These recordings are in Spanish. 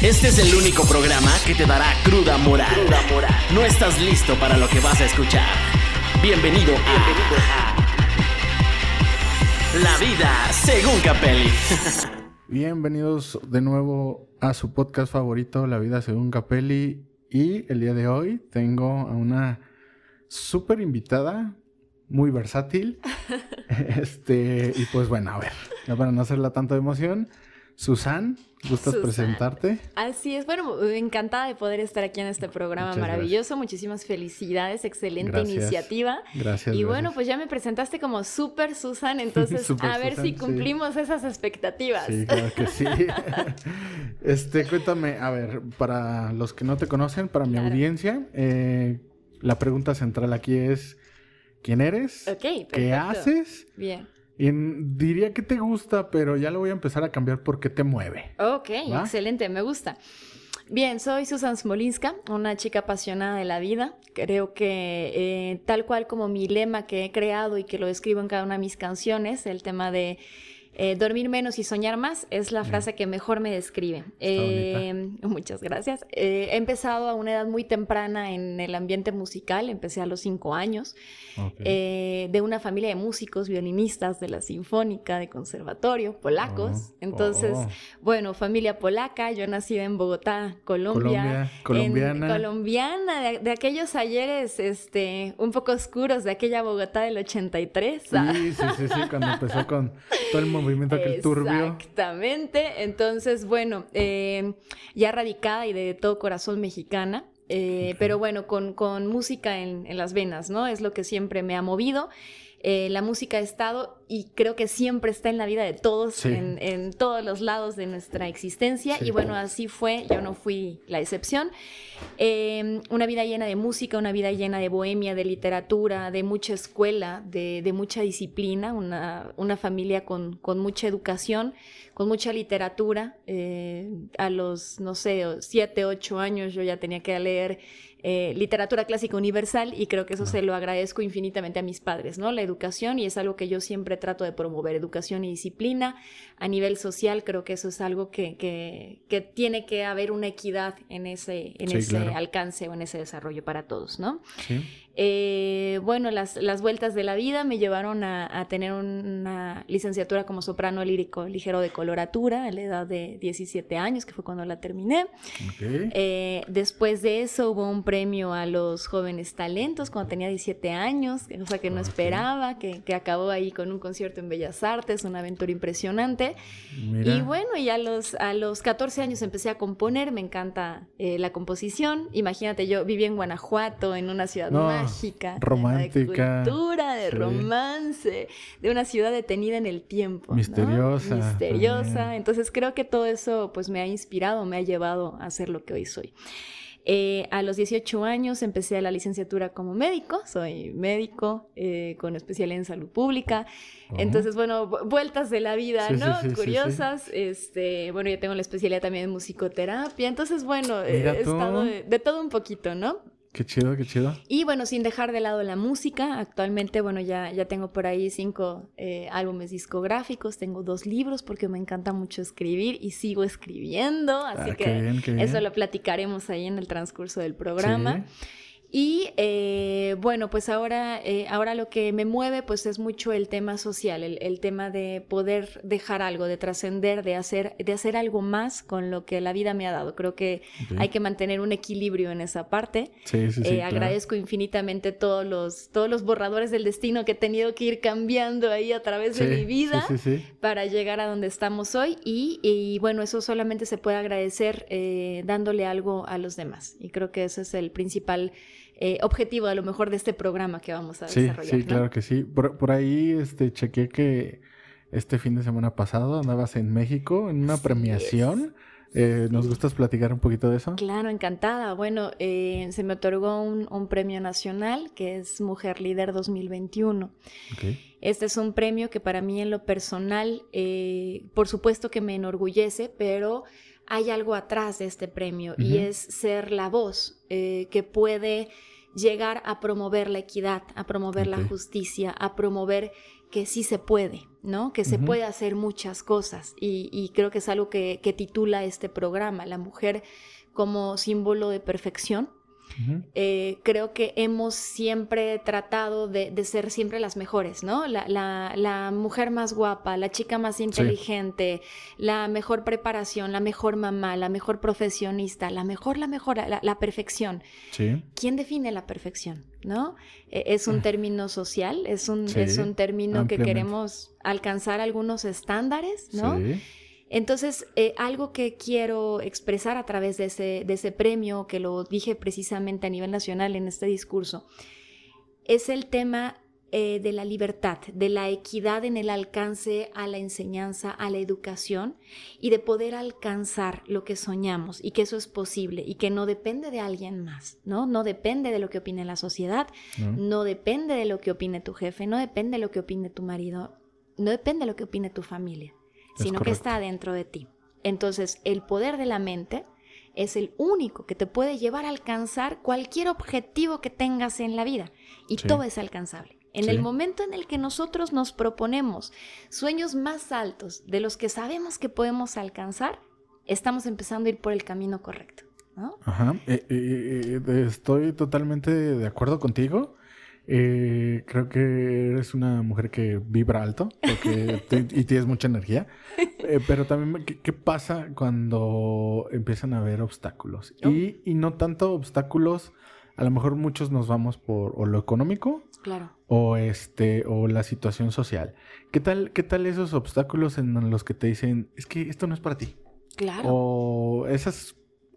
Este es el único programa que te dará cruda moral. No estás listo para lo que vas a escuchar. Bienvenido a, La vida según Capelli. Bienvenidos de nuevo a su podcast favorito, La vida según Capelli. Y el día de hoy tengo a una súper invitada, muy versátil. este, y pues bueno, a ver, ya para no hacerla tanto de emoción, Susan, ¿gustas presentarte? Así es, bueno, encantada de poder estar aquí en este programa maravilloso. Muchísimas felicidades, excelente iniciativa. Gracias. Y bueno, pues ya me presentaste como Super Susan, entonces a ver si cumplimos esas expectativas. Sí, claro que sí. este, cuéntame, a ver, para los que no te conocen, para mi audiencia, eh, la pregunta central aquí es, ¿quién eres? ¿Qué haces? Bien. Y diría que te gusta, pero ya lo voy a empezar a cambiar porque te mueve. Ok, excelente, me gusta. Bien, soy Susan Smolinska, una chica apasionada de la vida. Creo que eh, tal cual como mi lema que he creado y que lo escribo en cada una de mis canciones, el tema de eh, dormir menos y soñar más es la frase que mejor me describe. Eh, muchas gracias. Eh, he empezado a una edad muy temprana en el ambiente musical, empecé a los cinco años, de una familia de músicos, violinistas de la Sinfónica, de conservatorio, polacos. Oh, Entonces, oh. bueno, familia polaca, yo nací en Bogotá, Colombia. colombiana. colombiana, de, aquellos ayeres este, un poco oscuros de aquella Bogotá del 83. Sí, sí, sí, sí, cuando empezó con todo el movimiento aquel turbio. Exactamente. Entonces, bueno, eh, ya radicada y de todo corazón mexicana. Eh, pero bueno, con, con música en, en, las venas, ¿no? Es lo que siempre me ha movido. Eh, la música ha estado y creo que siempre está en la vida de todos, en, todos los lados de nuestra existencia. Y bueno, así fue, yo no fui la excepción. Em, una vida llena de música, una vida llena de bohemia, de literatura, de mucha escuela, de, mucha disciplina, una, familia con, mucha educación, con mucha literatura. Eh, a los, no sé, siete, ocho años yo ya tenía que leer eh, literatura clásica universal y creo que eso se lo agradezco infinitamente a mis padres, ¿no? La educación y es algo que yo siempre trato de promover, educación y disciplina a nivel social, creo que eso es algo que, que, tiene que haber una equidad en ese, en ese alcance o en ese desarrollo para todos, ¿no? Sí. Eh, bueno, las, las, vueltas de la vida me llevaron a, tener una licenciatura como soprano lírico ligero de coloratura a la edad de 17 años, que fue cuando la terminé. Eh, después de eso hubo un premio a los jóvenes talentos cuando tenía 17 años, cosa que no esperaba, que, que, acabó ahí con un concierto en Bellas Artes, una aventura impresionante. Y bueno, y a los, a los 14 años empecé a componer, me encanta eh, la composición. Imagínate, yo viví en Guanajuato, en una ciudad más mágica, romántica, de cultura, de romance, de una ciudad detenida en el tiempo, misteriosa, misteriosa. Entonces creo que todo eso pues me ha inspirado, me ha llevado a ser lo que hoy soy. Eh, a los 18 años empecé la licenciatura como médico, soy médico eh, con especialidad en salud pública. Entonces, bueno, vueltas de la vida, ¿no? Curiosas. Este, bueno, yo tengo la especialidad también en musicoterapia. Entonces, bueno, he estado de, todo un poquito, ¿no? Qué chido, qué chido. Y bueno, sin dejar de lado la música, actualmente, bueno, ya, ya tengo por ahí cinco eh, álbumes discográficos, tengo dos libros porque me encanta mucho escribir y sigo escribiendo, así ah, que eso lo platicaremos ahí en el transcurso del programa. Y eh, bueno, pues ahora, eh, ahora lo que me mueve pues es mucho el tema social, el, tema de poder dejar algo, de trascender, de hacer, de hacer algo más con lo que la vida me ha dado. Creo que hay que mantener un equilibrio en esa parte. Sí, sí, sí, eh, agradezco infinitamente todos los, todos los borradores del destino que he tenido que ir cambiando ahí a través de mi vida para llegar a donde estamos hoy. Y, y bueno, eso solamente se puede agradecer dándole algo a los demás. Y creo que ese es el principal eh, objetivo a lo mejor de este programa que vamos a desarrollar. Sí, claro que sí. Por, ahí este, chequé que este fin de semana pasado andabas en México en una premiación. Eh, ¿Nos gustas platicar un poquito de eso? Claro, encantada. Bueno, eh, se me otorgó un, premio nacional que es Mujer Líder 2021. Este es un premio que para mí en lo personal, por supuesto que me enorgullece, pero hay algo atrás de este premio y es ser la voz eh, que puede llegar a promover la equidad, a promover la justicia, a promover que sí se puede, ¿no? Que se puede hacer muchas cosas. Y, creo que es algo que, que, titula este programa, la mujer como símbolo de perfección, eh, creo que hemos siempre tratado de, ser siempre las mejores, ¿no? La, mujer más guapa, la chica más inteligente, la mejor preparación, la mejor mamá, la mejor profesionista, la mejor, la mejor, la, perfección. ¿Quién define la perfección? ¿No? E, es un ah. término social, es un, es un término que queremos alcanzar algunos estándares, ¿no? Entonces, eh, algo que quiero expresar a través de ese, de ese premio, que lo dije precisamente a nivel nacional en este discurso, es el tema eh, de la libertad, de la equidad en el alcance a la enseñanza, a la educación y de poder alcanzar lo que soñamos y que eso es posible y que no depende de alguien más, ¿no? No depende de lo que opine la sociedad, no, depende de lo que opine tu jefe, no depende de lo que opine tu marido, no depende de lo que opine tu familia sino que está dentro de ti. Entonces, el poder de la mente es el único que te puede llevar a alcanzar cualquier objetivo que tengas en la vida. Y todo es alcanzable. En el momento en el que nosotros nos proponemos sueños más altos de los que sabemos que podemos alcanzar, estamos empezando a ir por el camino correcto. Ajá, eh, eh, eh, estoy totalmente de acuerdo contigo. Eh, creo que eres una mujer que vibra alto y tienes mucha energía. Eh, pero también, ¿qué, pasa cuando empiezan a haber obstáculos? Y, y, no tanto obstáculos, a lo mejor muchos nos vamos por o lo económico. Claro. O este, o la situación social. ¿Qué tal, qué tal esos obstáculos en los que te dicen, es que esto no es para ti? Claro. O esas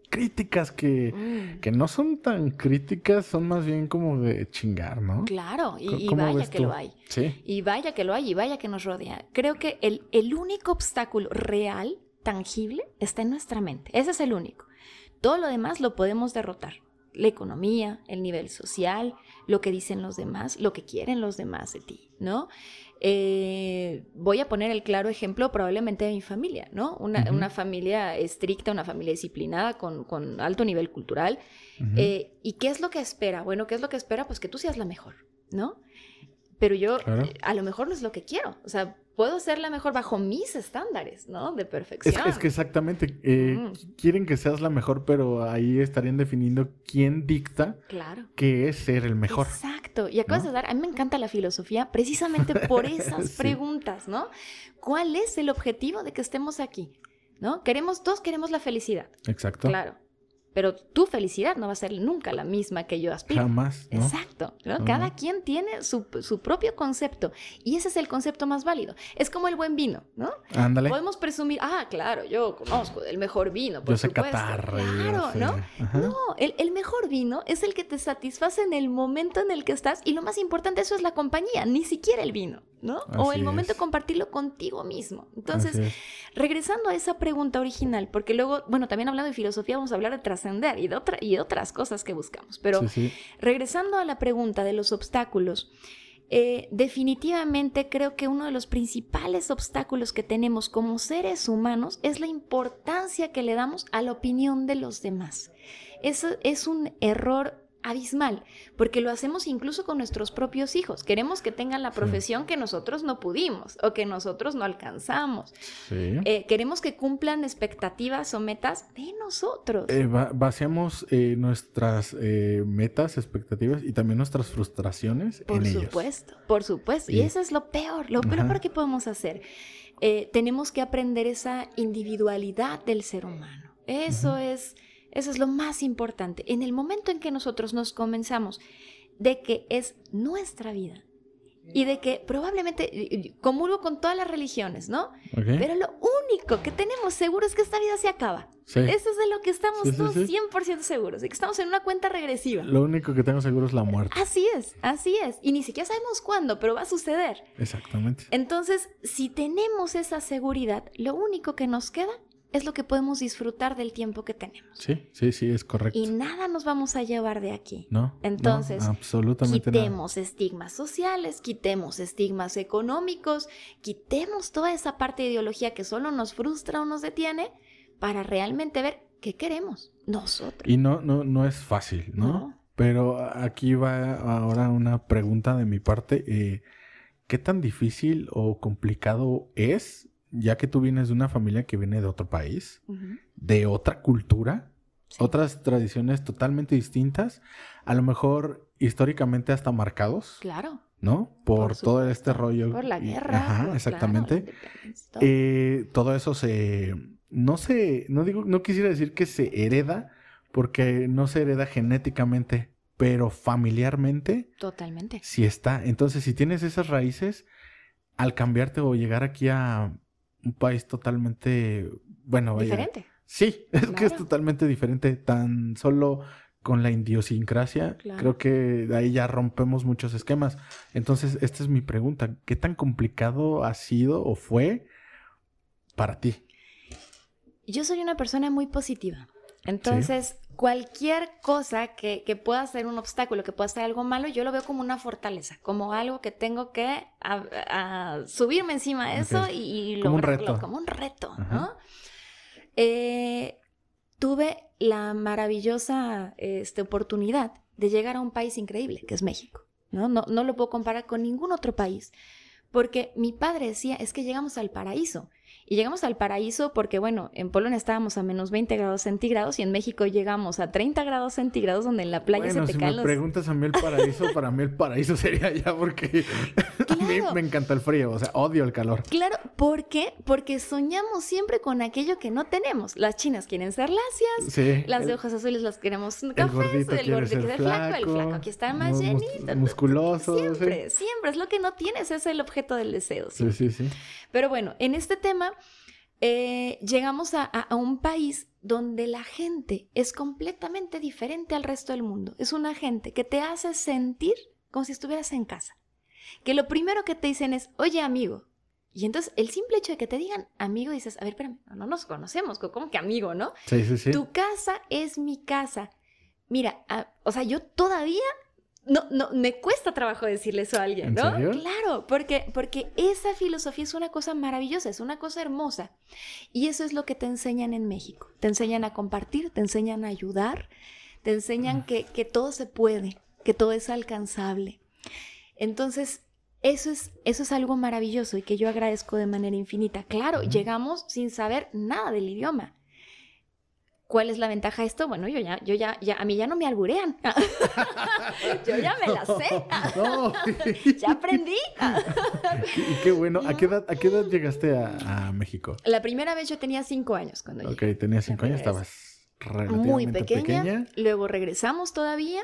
críticas que, mm. que, no son tan críticas, son más bien como de chingar, ¿no? Claro, y, vaya que lo hay. Sí. Y vaya que lo hay y vaya que nos rodea. Creo que el, el único obstáculo real, tangible, está en nuestra mente. Ese es el único. Todo lo demás lo podemos derrotar. La economía, el nivel social, lo que dicen los demás, lo que quieren los demás de ti, ¿no? Eh, voy a poner el claro ejemplo probablemente de mi familia, ¿no? Una, familia estricta, una familia disciplinada, con, alto nivel cultural. Eh, ¿Y qué es lo que espera? Bueno, ¿qué es lo que espera? Pues que tú seas la mejor, ¿no? Pero yo eh, a lo mejor no es lo que quiero. O sea, puedo ser la mejor bajo mis estándares, ¿no? De perfección. Es, que exactamente, eh, mm. quieren que seas la mejor, pero ahí estarían definiendo quién dicta claro. qué es ser el mejor. Exacto. Y acabas de dar, a mí me encanta la filosofía precisamente por esas preguntas, ¿no? ¿Cuál es el objetivo de que estemos aquí? ¿No? Queremos, todos queremos la felicidad. Exacto. Claro pero tu felicidad no va a ser nunca la misma que yo aspiro. Jamás. Exacto. Cada quien tiene su, propio concepto y ese es el concepto más válido. Es como el buen vino, ¿no? Ándale. Podemos presumir, ah, claro, yo conozco del mejor vino, por yo sé supuesto. claro, ¿no? No, el, el, mejor vino es el que te satisface en el momento en el que estás y lo más importante eso es la compañía, ni siquiera el vino, ¿no? o el momento de compartirlo contigo mismo. Entonces, regresando a esa pregunta original, porque luego, bueno, también hablando de filosofía, vamos a hablar de trascendencia y de, y otras cosas que buscamos. Pero regresando a la pregunta de los obstáculos, eh, definitivamente creo que uno de los principales obstáculos que tenemos como seres humanos es la importancia que le damos a la opinión de los demás. Eso es un error abismal, porque lo hacemos incluso con nuestros propios hijos. Queremos que tengan la profesión que nosotros no pudimos o que nosotros no alcanzamos. Eh, queremos que cumplan expectativas o metas de nosotros. Eh, vaciamos eh, nuestras metas, expectativas y también nuestras frustraciones por supuesto, Por supuesto, y eso es lo peor, lo peor que podemos hacer. tenemos que aprender esa individualidad del ser humano. Eso es eso es lo más importante. En el momento en que nosotros nos comenzamos de que es nuestra vida y de que probablemente comulgo con todas las religiones, ¿no? Pero lo único que tenemos seguro es que esta vida se acaba. Eso es de lo que estamos todos 100% seguros, de que estamos en una cuenta regresiva. Lo único que tengo seguro es la muerte. Así es, así es. Y ni siquiera sabemos cuándo, pero va a suceder. Exactamente. Entonces, si tenemos esa seguridad, lo único que nos queda es lo que podemos disfrutar del tiempo que tenemos. Sí, sí, sí, es correcto. Y nada nos vamos a llevar de aquí. No. Entonces, absolutamente quitemos estigmas sociales, quitemos estigmas económicos, quitemos toda esa parte de ideología que solo nos frustra o nos detiene para realmente ver qué queremos nosotros. Y no, no, no es fácil, ¿no? Pero aquí va ahora una pregunta de mi parte. Eh, ¿qué tan difícil o complicado es, ya que tú vienes de una familia que viene de otro país, de otra cultura, Sí. otras tradiciones totalmente distintas, a lo mejor históricamente hasta marcados, Claro. ¿no? Por, Por todo este rollo. Por la guerra. Ajá, por- exactamente. claro, todo. Eh, todo eso se, no se, no digo, no quisiera decir que se hereda, porque no se hereda genéticamente, pero familiarmente Totalmente. sí está. Entonces, si tienes esas raíces, al cambiarte o llegar aquí a un país totalmente, bueno, vaya. Diferente. Sí, es que es totalmente diferente, tan solo con la idiosincrasia, Claro. creo que de ahí ya rompemos muchos esquemas. Entonces, esta es mi pregunta, ¿qué tan complicado ha sido o fue para ti? Yo soy una persona muy positiva. Entonces, cualquier cosa que, que pueda ser un obstáculo, que pueda ser algo malo, yo lo veo como una fortaleza, como algo que tengo que a- a subirme encima de eso y, y lograrlo, como un reto, Ajá. ¿no? Eh, tuve la maravillosa este, oportunidad de llegar a un país increíble, que es México. ¿no? No, no lo puedo comparar con ningún otro país, porque mi padre decía, es que llegamos al paraíso. Y llegamos al paraíso porque, bueno, en Polonia estábamos a menos 20 grados centígrados y en México llegamos a 30 grados centígrados donde en la playa bueno, se te si caen me los... preguntas a mí el paraíso, para mí el paraíso sería allá porque mí me encanta el frío, o sea, odio el calor. Claro, ¿por qué? Porque soñamos siempre con aquello que no tenemos. Las chinas quieren ser lacias, Sí. las de el- ojos azules las queremos El cafés, gordito el gordito ser quiere flaco, el flaco, aquí está más mus- llenito. musculoso, sí. Siempre, siempre. Es lo que no tienes, es el objeto del deseo. Sí, sí, sí. Pero bueno, en este tema eh, llegamos a, a- a un país donde la gente es completamente diferente al resto del mundo. Es una gente que te hace sentir como si estuvieras en casa. Que lo primero que te dicen es, oye amigo. Y entonces el simple hecho de que te digan amigo, dices, a ver, espérame, no, no nos conocemos, ¿cómo que amigo, no? Sí, sí, sí. Tu casa es mi casa. Mira, o sea, yo todavía no, no, me cuesta trabajo decirle eso a alguien, ¿En ¿no? serio? Claro, porque, porque esa filosofía es una cosa maravillosa, es una cosa hermosa. Y eso es lo que te enseñan en México. Te enseñan a compartir, te enseñan a ayudar, te enseñan que, que todo se puede, que todo es alcanzable. Entonces, eso es, eso es algo maravilloso y que yo agradezco de manera infinita. Claro, llegamos sin saber nada del idioma. ¿Cuál es la ventaja de esto? Bueno, yo ya, yo ya, ya, a mí ya no me alburean. yo ya me la sé. Ya aprendí. y qué bueno. ¿A qué edad, a qué edad llegaste a, a México? La primera vez yo tenía cinco años cuando Ok, llegué. tenías cinco La años, estabas relativamente Muy pequeña. Luego regresamos todavía.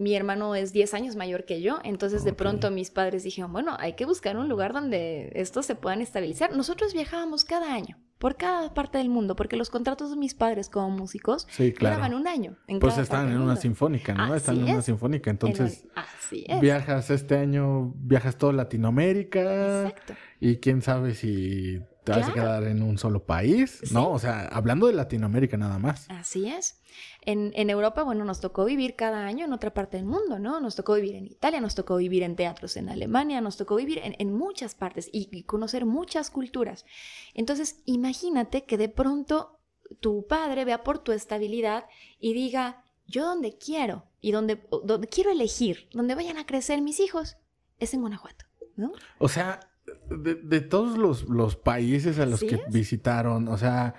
Mi hermano es 10 años mayor que yo, entonces de pronto mis padres dijeron, bueno, hay que buscar un lugar donde estos se puedan estabilizar. Nosotros viajábamos cada año, por cada parte del mundo, porque los contratos de mis padres como músicos Sí, duraban un año. En Pues cada están en una sinfónica, ¿no? Así están en una sinfónica. En Entonces, el- Así es. viajas este año, viajas toda Latinoamérica. Exacto. Y quién sabe si te vas a quedar en un solo país, Sí. ¿no? O sea, hablando de Latinoamérica nada más. Así es. En, en Europa, bueno, nos tocó vivir cada año en otra parte del mundo, ¿no? Nos tocó vivir en Italia, nos tocó vivir en teatros en Alemania, nos tocó vivir en, en muchas partes y, y conocer muchas culturas. Entonces, imagínate que de pronto tu padre vea por tu estabilidad y diga, yo donde quiero y donde, donde quiero elegir, donde vayan a crecer mis hijos, es en Guanajuato, ¿no? O sea, de, de todos los, los países a los ¿Sí que visitaron, o sea,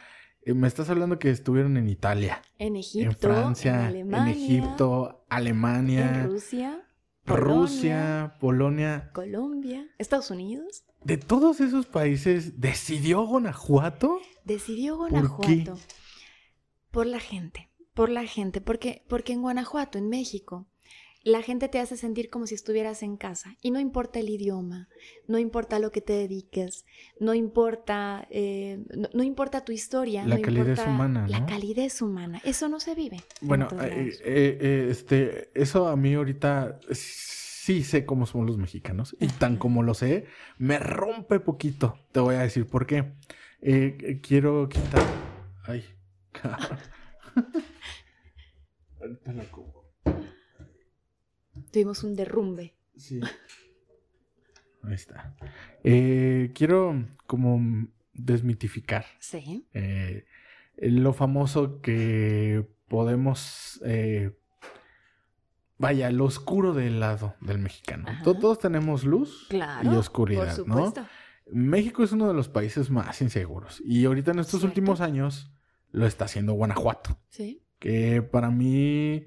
me estás hablando que estuvieron en Italia, En Egipto, en Francia, en en, Alemania, Egipto, Alemania, en Rusia, Polonia, Rusia, Polonia. Colombia, Estados Unidos. De todos esos países, ¿decidió Guanajuato? Decidió qué? Guanajuato por la gente, por la gente, porque, porque en Guanajuato, en México, la gente te hace sentir como si estuvieras en casa y no importa el idioma, no importa lo que te dediques, no importa, eh, no, no importa tu historia, La no calidez importa humana, la calidez humana, eso no se vive. en Bueno, eh, eh, este, eso a mí ahorita sí sé cómo son los mexicanos y tan como lo sé, me rompe poquito. Te voy a decir por qué. Quiero quitar. Ay. Ahorita la como. Tuvimos un derrumbe. Sí. Ahí está. Eh, quiero como desmitificar Sí. eh, lo famoso que podemos eh, vaya, lo oscuro del lado del mexicano. Ajá. Todos tenemos luz Claro. y oscuridad, por ¿no? supuesto. México es uno de los países más inseguros y ahorita en estos Cierto. últimos años lo está haciendo Guanajuato, Sí. que para mí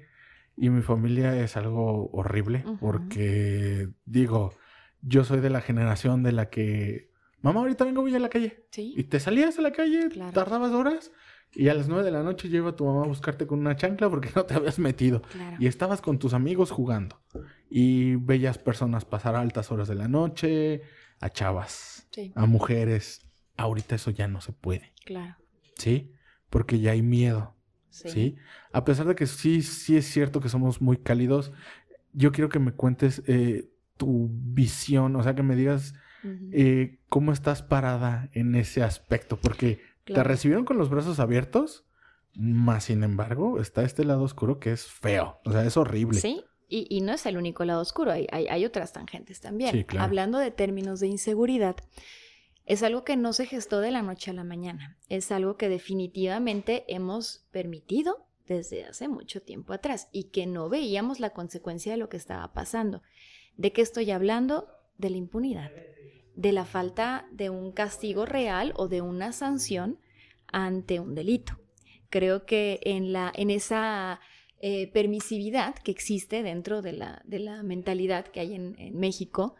y mi familia es algo horrible porque digo, yo soy de la generación de la que, mamá, ahorita vengo, voy a la calle. Sí. Y te salías a la calle, Claro. tardabas horas y a las nueve de la noche lleva tu mamá a buscarte con una chancla porque no te habías metido. Claro. Y estabas con tus amigos jugando. Y veías personas pasar a altas horas de la noche, a chavas, Sí. a mujeres. Ahorita eso ya no se puede, Claro. ¿sí? Porque ya hay miedo, Sí. ¿sí? A pesar de que sí, sí es cierto que somos muy cálidos, yo quiero que me cuentes eh, tu visión, o sea, que me digas eh, cómo estás parada en ese aspecto, porque te recibieron con los brazos abiertos, más sin embargo, está este lado oscuro que es feo, o sea, es horrible. Sí, y, y no es el único lado oscuro, hay, hay, hay otras tangentes también. Sí, claro. Hablando de términos de inseguridad, es algo que no se gestó de la noche a la mañana, es algo que definitivamente hemos permitido desde hace mucho tiempo atrás y que no veíamos la consecuencia de lo que estaba pasando. ¿De qué estoy hablando? De la impunidad, de la falta de un castigo real o de una sanción ante un delito. Creo que en, la, en esa eh, permisividad que existe dentro de la, de la mentalidad que hay en, en México,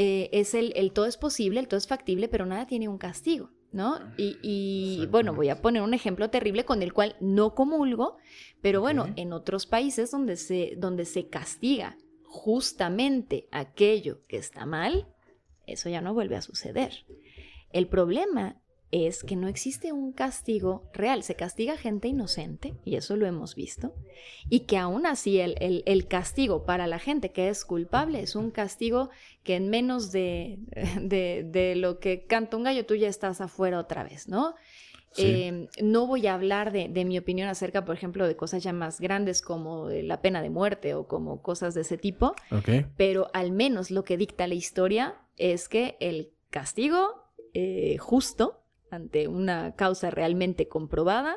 eh, es el, el todo es posible, el todo es factible, pero nada tiene un castigo, ¿no? Y, y, bueno, voy a poner un ejemplo terrible con el cual no comulgo, pero bueno, en otros países donde se, donde se castiga justamente aquello que está mal, eso ya no vuelve a suceder. El problema es que no existe un castigo real, se castiga gente inocente, y eso lo hemos visto, y que aún así el, el- el castigo para la gente que es culpable es un castigo que en menos de, de- de lo que canta un gallo tú ya estás afuera otra vez, ¿no? Sí. Eh, no voy a hablar de, de mi opinión acerca, por ejemplo, de cosas ya más grandes como la pena de muerte o como cosas de ese tipo, pero al menos lo que dicta la historia es que el castigo eh, justo ante una causa realmente comprobada,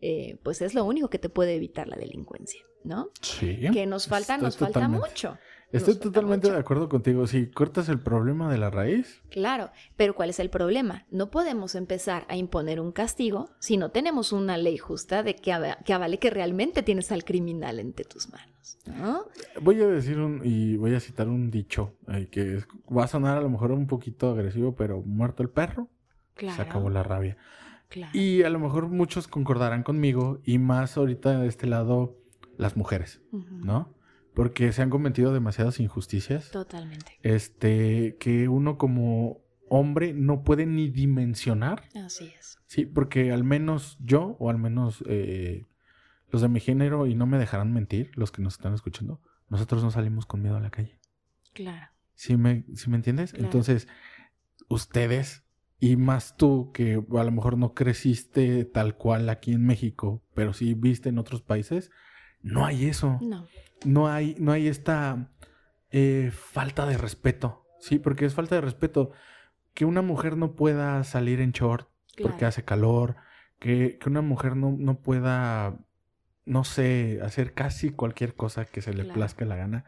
eh, pues es lo único que te puede evitar la delincuencia, ¿no? Sí. Que nos falta, Estoy nos falta mucho. Estoy Nos totalmente mucho. de acuerdo contigo. Si cortas el problema de la raíz, Claro, pero ¿cuál es el problema? No podemos empezar a imponer un castigo si no tenemos una ley justa de que, ava- que avale que realmente tienes al criminal entre tus manos, ¿no? voy a decir un, y voy a citar un dicho eh, que va a sonar a lo mejor un poquito agresivo, pero muerto el perro, Claro. se acabó la rabia. claro. Y a lo mejor muchos concordarán conmigo, y más ahorita de este lado, las mujeres. ¿no? Porque se han cometido demasiadas injusticias. Totalmente. Este, que uno como hombre no puede ni dimensionar. Así es. Sí, porque al menos yo, o al menos eh, los de mi género, y no me dejarán mentir, los que nos están escuchando, nosotros no salimos con miedo a la calle. Claro. ¿Sí me, sí me entiendes? Claro. Entonces, ustedes, y más tú, que a lo mejor no creciste tal cual aquí en México, pero sí viste en otros países, no hay eso. No. No hay, no hay esta eh, falta de respeto. Sí, porque es falta de respeto. Que una mujer no pueda salir en short porque hace calor, que, que una mujer no, no pueda, no sé, hacer casi cualquier cosa que se le Claro. plazca la gana,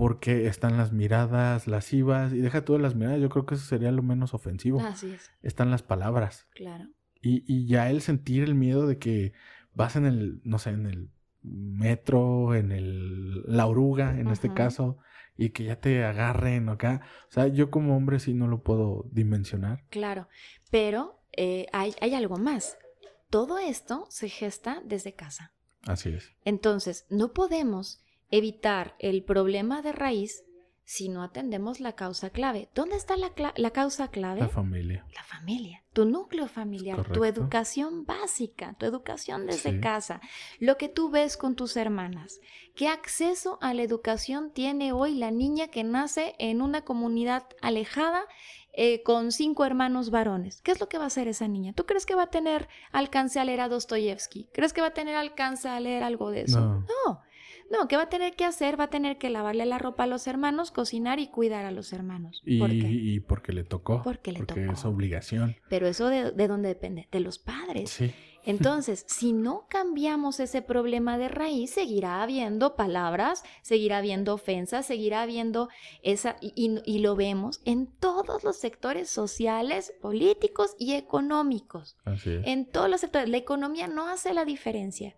porque están las miradas lascivas, y deja todas las miradas, yo creo que eso sería lo menos ofensivo. Así es. Están las palabras, Claro. y, y ya el sentir el miedo de que vas en el, no sé, en el metro, en el, la oruga, en este caso, y que ya te agarren o acá. O sea, yo como hombre sí no lo puedo dimensionar. Claro. Pero eh, hay, hay algo más. Todo esto se gesta desde casa. Así es. Entonces, no podemos evitar el problema de raíz si no atendemos la causa clave. ¿Dónde está la, cla- la causa clave? La familia. La familia, tu núcleo familiar, tu educación básica, tu educación desde Sí. casa, lo que tú ves con tus hermanas. ¿Qué acceso a la educación tiene hoy la niña que nace en una comunidad alejada eh, con cinco hermanos varones? ¿Qué es lo que va a hacer esa niña? ¿Tú crees que va a tener alcance a leer a Dostoyevsky? ¿Crees que va a tener alcance a leer algo de eso? No. No. No, ¿qué va a tener que hacer? Va a tener que lavarle la ropa a los hermanos, cocinar y cuidar a los hermanos. Y, ¿Por qué? y porque le tocó. Porque le tocó. es obligación. Pero eso de, de dónde depende? De los padres. Sí. Entonces, si no cambiamos ese problema de raíz, seguirá habiendo palabras, seguirá habiendo ofensas, seguirá habiendo esa, y, y lo vemos en todos los sectores sociales, políticos y económicos. Así es. En todos los sectores. La economía no hace la diferencia.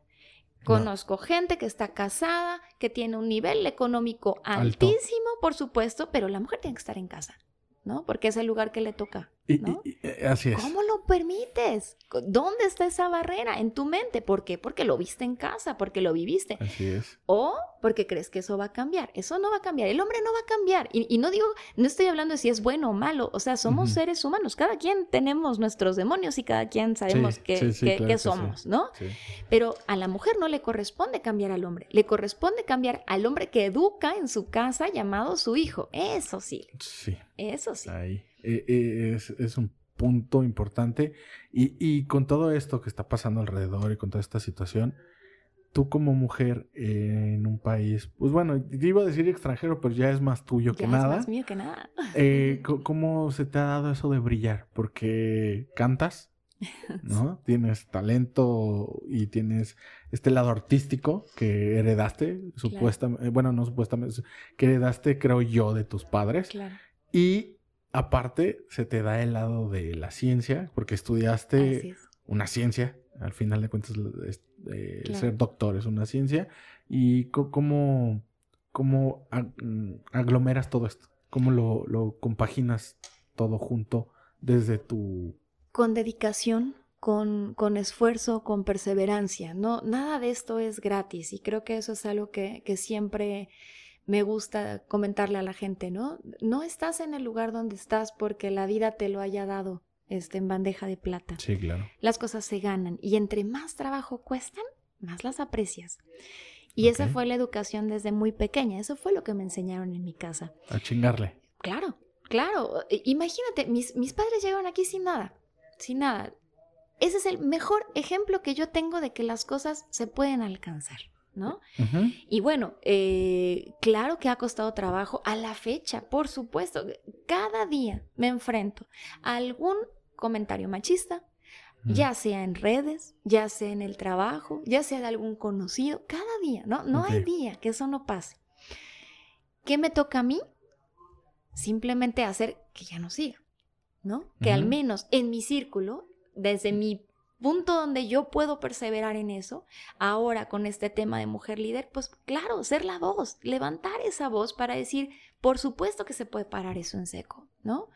Conozco gente que está casada, que tiene un nivel económico Alto. altísimo, por supuesto, pero la mujer tiene que estar en casa, ¿no? Porque es el lugar que le toca. Y- ¿no? y- y- eh, así es. ¿Cómo lo permites? ¿Dónde está esa barrera? En tu mente. ¿Por qué? Porque lo viste en casa, porque lo viviste. Así es. O porque crees que eso va a cambiar. Eso no va a cambiar. El hombre no va a cambiar. Y, y no digo, no estoy hablando de si es bueno o malo. O sea, somos seres humanos. Cada quien tenemos nuestros demonios y cada quien sabemos Sí, qué, sí, sí, qué- claro qué que somos, ¿no? Pero a la mujer no le corresponde cambiar al hombre. Le corresponde cambiar al hombre que educa en su casa llamado su hijo. Eso sí, Sí. eso sí. Ahí. Eh, eh, es, es un punto importante. Y, y con todo esto que está pasando alrededor y con toda esta situación, tú como mujer eh, en un país, pues bueno, iba a decir extranjero, pero ya es más tuyo Ya que es nada. más mío que nada. Eh, ¿Cómo se te ha dado eso de brillar? Porque cantas, ¿no? Tienes talento y tienes este lado artístico que heredaste, supuestamente, bueno, no supuestamente, que heredaste, creo yo, de tus padres. Claro. Y aparte se te da el lado de la ciencia, porque estudiaste una ciencia, al final de cuentas es- eh, Claro. ser doctor es una ciencia. ¿Y cómo, cómo mm, aglomeras todo esto? ¿Cómo lo, lo compaginas todo junto desde tu... Con dedicación, con, con esfuerzo, con perseverancia. No, nada de esto es gratis y creo que eso es algo que, que siempre me gusta comentarle a la gente, ¿no? No estás en el lugar donde estás porque la vida te lo haya dado este, en bandeja de plata. Sí, claro. Las cosas se ganan y entre más trabajo cuestan, más las aprecias. Y esa fue la educación desde muy pequeña, eso fue lo que me enseñaron en mi casa. A chingarle. Claro, claro. I- Imagínate, mis, mis padres llegaron aquí sin nada, sin nada. Ese es el mejor ejemplo que yo tengo de que las cosas se pueden alcanzar, ¿no? Y bueno, eh, claro que ha costado trabajo a la fecha, por supuesto. Cada día me enfrento a algún comentario machista, ya sea en redes, ya sea en el trabajo, ya sea de algún conocido, cada día, ¿no? No hay día que eso no pase. ¿Qué me toca a mí? Simplemente hacer que ya no siga, ¿no? Que al menos en mi círculo, desde mi punto donde yo puedo perseverar en eso, ahora con este tema de mujer líder, pues claro, ser la voz, levantar esa voz para decir, por supuesto que se puede parar eso en seco, ¿no?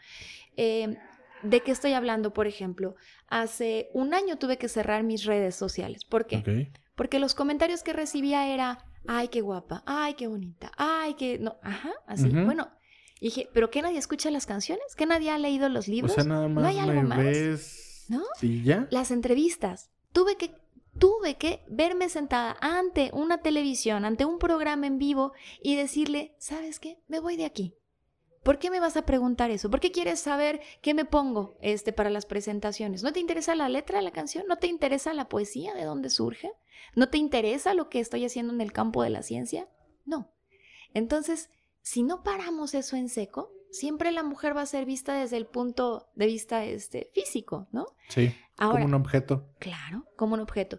Eh, ¿De qué estoy hablando, por ejemplo? Hace un año tuve que cerrar mis redes sociales. ¿Por qué? Porque los comentarios que recibía era, ay, qué guapa, ay, qué bonita, ay, qué... No, ajá, así. Bueno, dije, ¿pero qué nadie escucha las canciones? ¿Que nadie ha leído los O libros? sea, nada más hay algo me más? ves ¿No? y ya. Las entrevistas. Tuve que, tuve que verme sentada ante una televisión, ante un programa en vivo y decirle, ¿sabes qué? Me voy de aquí. ¿Por qué me vas a preguntar eso? ¿Por qué quieres saber qué me pongo este, para las presentaciones? ¿No te interesa la letra de la canción? ¿No te interesa la poesía? ¿De dónde surge? ¿No te interesa lo que estoy haciendo en el campo de la ciencia? No. Entonces, si no paramos eso en seco, siempre la mujer va a ser vista desde el punto de vista este, físico, ¿no? Sí. Ahora, como un objeto. Claro, como un objeto.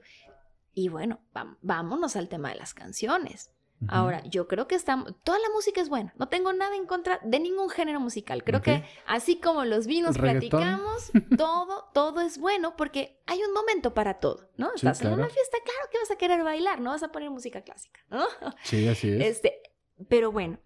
Y bueno, vámonos al tema de las canciones. Ahora, yo creo que estamos, toda la música es buena. No tengo nada en contra de ningún género musical. Creo que así como los vinos platicamos, todo, todo es bueno porque hay un momento para todo, ¿no? Sí, Estás en claro. una fiesta, claro que vas a querer bailar, no vas a poner música clásica, ¿no? Sí, así es. Este, pero bueno,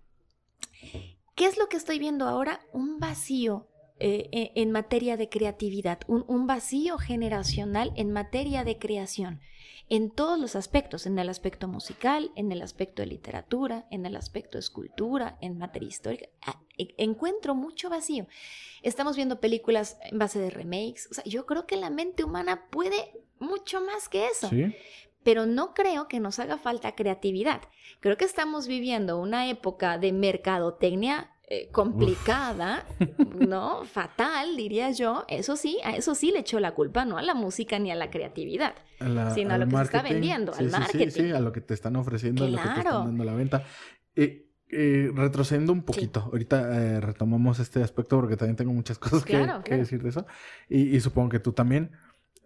¿qué es lo que estoy viendo ahora? Un vacío eh, en, en materia de creatividad, un, vacío generacional en materia de creación, en todos los aspectos, en el aspecto musical, en el aspecto de literatura, en el aspecto de escultura, en materia histórica. Ah, e- Encuentro mucho vacío. Estamos viendo películas en base de remakes. Yo creo que la mente humana puede mucho más que eso Sí. Pero no creo que nos haga falta creatividad. Creo que estamos viviendo una época de mercadotecnia eh, complicada, ¿no? Fatal, diría yo. Eso sí, a eso sí le echó la culpa, no a la música ni a la creatividad. A la- sino a lo que se está marketing. vendiendo, Sí, al sí, sí, marketing. Sí, a lo que te están ofreciendo, a lo que te Claro. están dando la venta. Eh, eh, retrocediendo un poquito, ahorita eh, retomamos este aspecto porque también tengo muchas cosas que, Claro, que claro. decir de eso. Y, y supongo que tú también.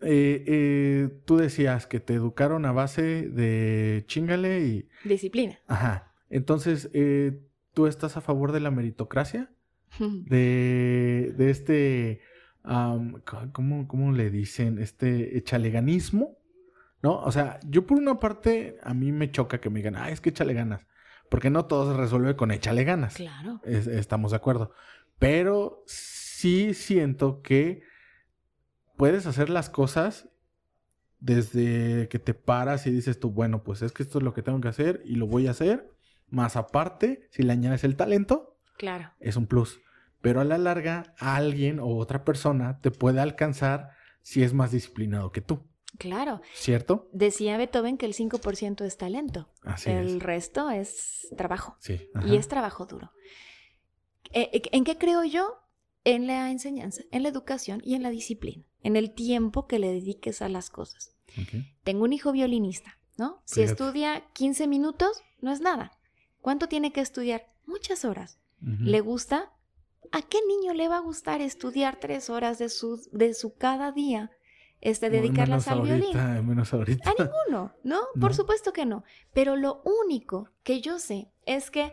Eh, eh, tú decías que te educaron a base de chingale y... Disciplina. Ajá. Entonces, eh, ¿tú estás a favor de la meritocracia? De, de este... co- ¿cómo, ¿Cómo le dicen? Este. ¿No? O sea, yo por una parte, a mí me choca que me digan, ah, es que échale ganas. Porque no todo se resuelve con échale ganas. Claro. Es- estamos de acuerdo. Pero sí siento que puedes hacer las cosas desde que te paras y dices tú, bueno, pues es que esto es lo que tengo que hacer y lo voy a hacer. Más aparte, si le añades el talento, Claro. es un plus. Pero a la larga, alguien o otra persona te puede alcanzar si es más disciplinado que tú. Claro. ¿Cierto? Decía Beethoven que el 5% es talento. Así el es. resto es trabajo. Sí. Y es trabajo duro. Eh, eh, ¿En qué creo yo? En la enseñanza, en la educación y en la disciplina. En el tiempo que le dediques a las cosas. Tengo un hijo violinista, ¿no? Si estudia 15 minutos, no es nada. ¿Cuánto tiene que estudiar? Muchas horas. ¿Le gusta? ¿A qué niño le va a gustar estudiar tres horas de su, de su cada día? Este, dedicarlas al violín. ahorita, Menos ahorita. A ninguno, ¿no? Por supuesto que no. Pero lo único que yo sé es que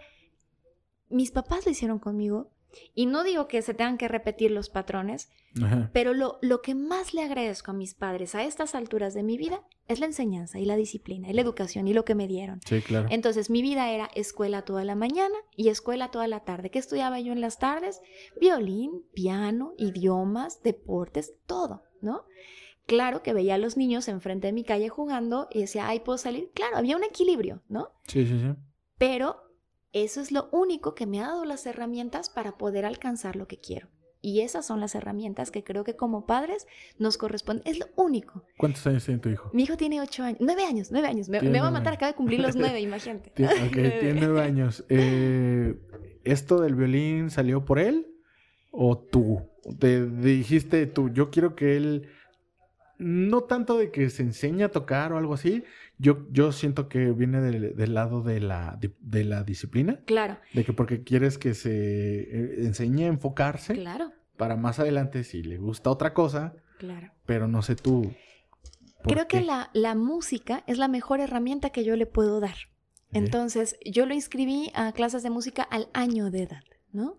mis papás lo hicieron conmigo. Y no digo que se tengan que repetir los patrones, Ajá. pero lo, lo que más le agradezco a mis padres a estas alturas de mi vida es la enseñanza y la disciplina y la educación y lo que me dieron. Sí, claro. Entonces mi vida era escuela toda la mañana y escuela toda la tarde. ¿Qué estudiaba yo en las tardes? Violín, piano, idiomas, deportes, todo, ¿no? Claro que veía a los niños enfrente de mi calle jugando y decía, ay, ¿puedo salir? Claro, había un equilibrio, ¿no? Sí, sí, sí. Pero eso es lo único que me ha dado las herramientas para poder alcanzar lo que quiero. Y esas son las herramientas que creo que como padres nos corresponden. Es lo único. ¿Cuántos años tiene tu hijo? Mi hijo tiene ocho años, nueve años, nueve años. Me, Tiene me va a matar, acaba de cumplir los nueve, imagínate. Tie- ok, tiene nueve años. Eh, ¿Esto del violín salió por él o tú? Te dijiste tú, yo quiero que él, no tanto de que se enseñe a tocar o algo así, yo, yo siento que viene del, del lado de la, de la disciplina, Claro, de que porque quieres que se eh, enseñe a enfocarse claro, para más adelante si le gusta otra cosa, claro. pero no sé tú. ¿por Creo que la, la música es la mejor herramienta que yo le puedo dar. Entonces, yo lo inscribí a clases de música al año de edad, ¿no?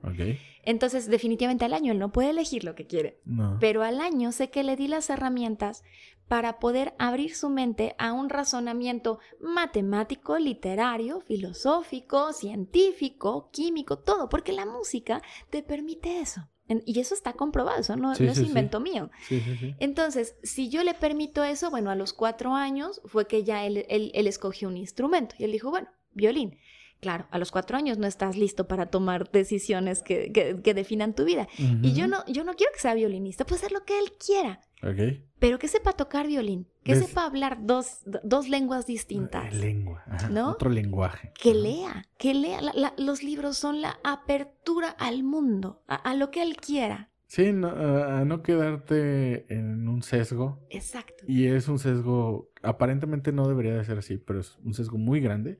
Entonces, definitivamente al año él no puede elegir lo que quiere. no. Pero al año sé que le di las herramientas para poder abrir su mente a un razonamiento matemático, literario, filosófico, científico, químico, todo, porque la música te permite eso. Y eso está comprobado, eso no, Sí, no es sí, invento mío. Sí. Entonces, si yo le permito eso, bueno, a los cuatro años fue que ya él, él- él escogió un instrumento y él dijo, bueno, violín. Claro, a los cuatro años no estás listo para tomar decisiones que, que- que definan tu vida. Y yo no, yo no quiero que sea violinista, puede ser lo que él quiera, Ok. pero que sepa tocar violín, que Des- sepa hablar dos, dos lenguas distintas. Eh, Lengua. ajá, ¿No? Otro lenguaje. Que Ajá. lea, que lea. La- la- los libros son la apertura al mundo, a, a lo que él quiera. Sí, no, a no quedarte en un sesgo. Exacto. Y es un sesgo, aparentemente no debería de ser así, pero es un sesgo muy grande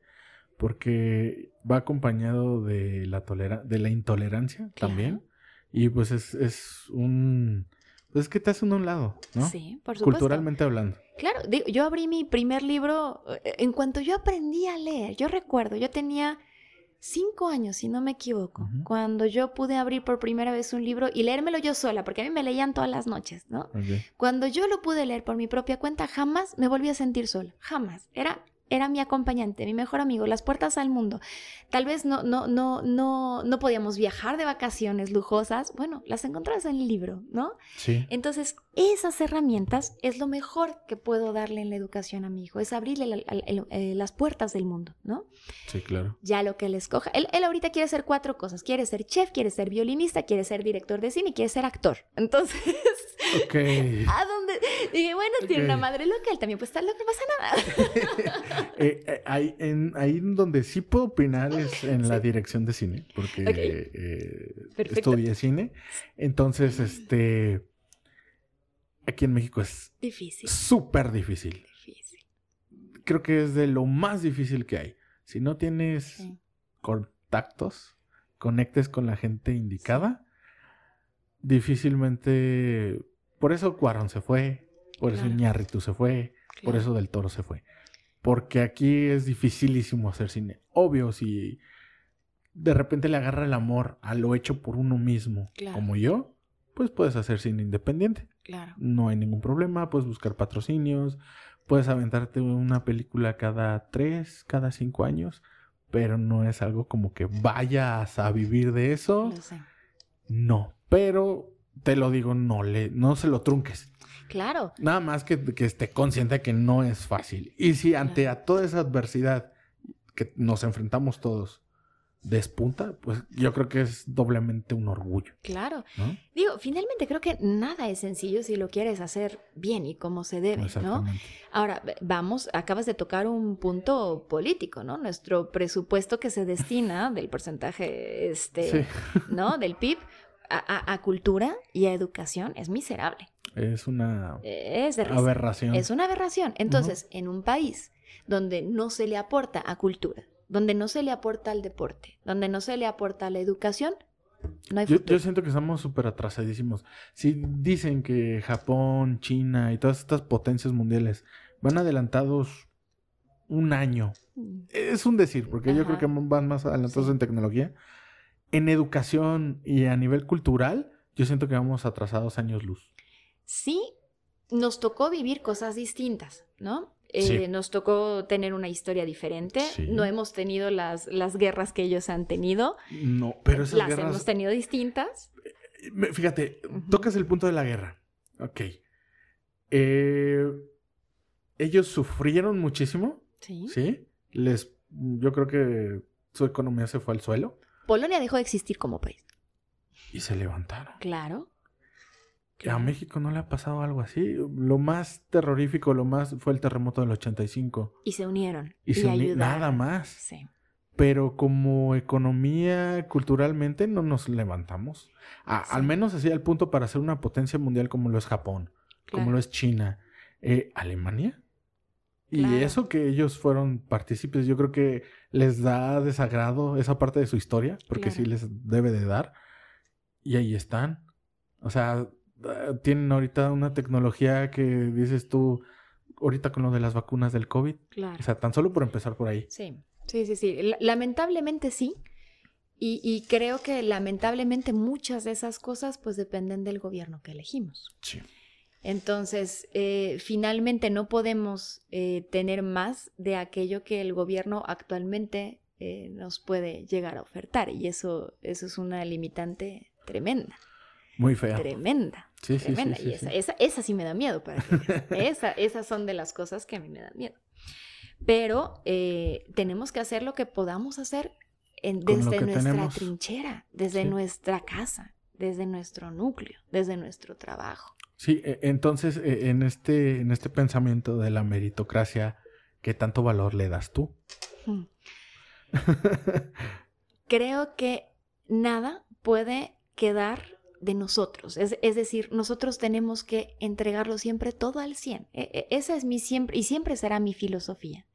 porque va acompañado de la, tolera de la intolerancia también. Y pues es, es un... Pues es que te hacen a un lado, ¿no? Sí, por supuesto. Culturalmente hablando. Claro, digo, yo abrí mi primer libro eh, en cuanto yo aprendí a leer. Yo recuerdo, yo tenía cinco años, si no me equivoco, cuando yo pude abrir por primera vez un libro y leérmelo yo sola, porque a mí me leían todas las noches, ¿no? Ok. Cuando yo lo pude leer por mi propia cuenta, jamás me volví a sentir sola, jamás. Era era mi acompañante, mi mejor amigo, las puertas al mundo. Tal vez no, no, no, no, no podíamos viajar de vacaciones lujosas. Bueno, las encontrás en el libro, ¿no? Sí. Entonces, esas herramientas es lo mejor que puedo darle en la educación a mi hijo, es abrirle la- eh, las puertas del mundo, ¿no? Sí, claro. Ya lo que él escoja. Él, él ahorita quiere ser cuatro cosas. Quiere ser chef, quiere ser violinista, quiere ser director de cine y quiere ser actor. Entonces, Ok. ¿a dónde? Dije, bueno, tiene una madre local, también puede estar loca, no pasa nada. Eh, eh, ahí, en, ahí donde sí puedo opinar es en la dirección de cine, porque Ok. eh, estudié cine. Entonces, este, aquí en México es Difícil, súper difícil. difícil. Creo que es de lo más difícil que hay. Si no tienes Sí. contactos, conectes con la gente indicada, difícilmente... Por eso Cuarón se fue, por eso Claro. Iñárritu se fue, por eso Del Toro se fue. Porque aquí es dificilísimo hacer cine. Obvio, si de repente le agarra el amor a lo hecho por uno mismo, Claro. como yo, pues puedes hacer cine independiente. Claro. No hay ningún problema, puedes buscar patrocinios, puedes aventarte una película cada tres, cada cinco años, pero no es algo como que vayas a vivir de eso. Lo sé. No, pero te lo digo, no le, no se lo trunques. Claro. Nada más que, que esté consciente de que no es fácil. Y si ante a toda esa adversidad que nos enfrentamos todos despunta, pues yo creo que es doblemente un orgullo, Claro. ¿no? Digo, finalmente creo que nada es sencillo si lo quieres hacer bien y como se debe, ¿no? Ahora, vamos, acabas de tocar un punto político, ¿no? Nuestro presupuesto que se destina del porcentaje, este, Sí, ¿no? Del PIB a, cultura y a educación es miserable. es una Es de risa. aberración. Es una aberración. Entonces, en un país donde no se le aporta a cultura, donde no se le aporta al deporte, donde no se le aporta a la educación, no hay Yo, futuro. yo siento que estamos súper atrasadísimos. Si dicen que Japón, China y todas estas potencias mundiales van adelantados un año. Mm, Es un decir, porque yo creo que van más adelantados Sí. en tecnología. En educación y a nivel cultural, yo siento que vamos atrasados años luz. Sí, nos tocó vivir cosas distintas, ¿no? Eh, Sí. Nos tocó tener una historia diferente. Sí. No hemos tenido las, las guerras que ellos han tenido. No, pero esas las guerras... hemos tenido distintas. Me- Fíjate, tocas el punto de la guerra. Ok. Eh, ellos sufrieron muchísimo, Sí. ¿sí? Les, yo creo que su economía se fue al suelo Polonia dejó de existir como país. y se levantaron. Claro. A Claro. México no le ha pasado algo así. Lo más terrorífico, lo más fue el terremoto del 85. Y se unieron. Y, se uni- ayudaron. nada más. Sí. Pero como economía, culturalmente, no nos levantamos. A- Sí. Al menos así al punto para ser una potencia mundial como lo es Japón, como lo es China, eh, Alemania. Y eso que ellos fueron partícipes, yo creo que les da desagrado esa parte de su historia, porque Claro. sí les debe de dar. Y ahí están. O sea, eh, tienen ahorita una tecnología que dices tú, ahorita con lo de las vacunas del COVID. Claro. O sea, tan solo por empezar por ahí. Sí, sí, sí, sí. La- Lamentablemente sí. Y, y creo que lamentablemente muchas de esas cosas pues dependen del gobierno que elegimos. Sí. Entonces, eh, finalmente no podemos eh, tener más de aquello que el gobierno actualmente eh, nos puede llegar a ofertar. Y eso, eso es una limitante tremenda, Muy fea. tremenda, Sí, sí, sí, tremenda. sí, y esa, sí. esa, esa sí me da miedo para que esa, esas son de las cosas que a mí me dan miedo. Pero eh, tenemos que hacer lo que podamos hacer en- desde nuestra tenemos. trinchera, desde nuestra casa, desde nuestro núcleo, desde nuestro trabajo. Sí, e- entonces e- en este, en este pensamiento de la meritocracia, ¿qué tanto valor le das tú? Hmm. Creo que nada puede quedar de nosotros. Es, es decir, nosotros tenemos que entregarlo siempre todo al 100. E- esa es mi siempre, y siempre será mi filosofía.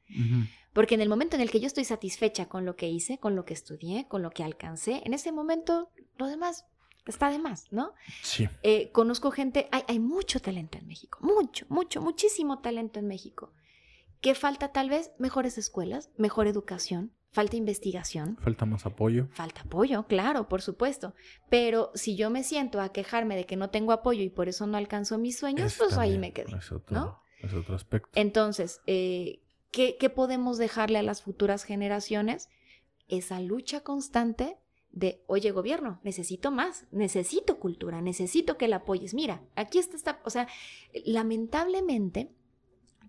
Porque en el momento en el que yo estoy satisfecha con lo que hice, con lo que estudié, con lo que alcancé, en ese momento lo demás está de más, ¿no? Sí, Eh, conozco gente, hay, hay mucho talento en México, mucho, mucho, muchísimo talento en México. ¿Qué falta tal vez? Mejores escuelas, mejor educación, falta investigación, falta más apoyo. falta apoyo, claro, por supuesto. Pero si yo me siento a quejarme de que no tengo apoyo y por eso no alcanzo mis sueños, Es pues ahí me quedé. Es otro, ¿no? es otro aspecto. Entonces, eh, ¿qué, qué podemos dejarle a las futuras generaciones? Esa lucha constante de, oye, gobierno, necesito más, necesito cultura, necesito que la apoyes. Mira, aquí está esta, o sea, lamentablemente,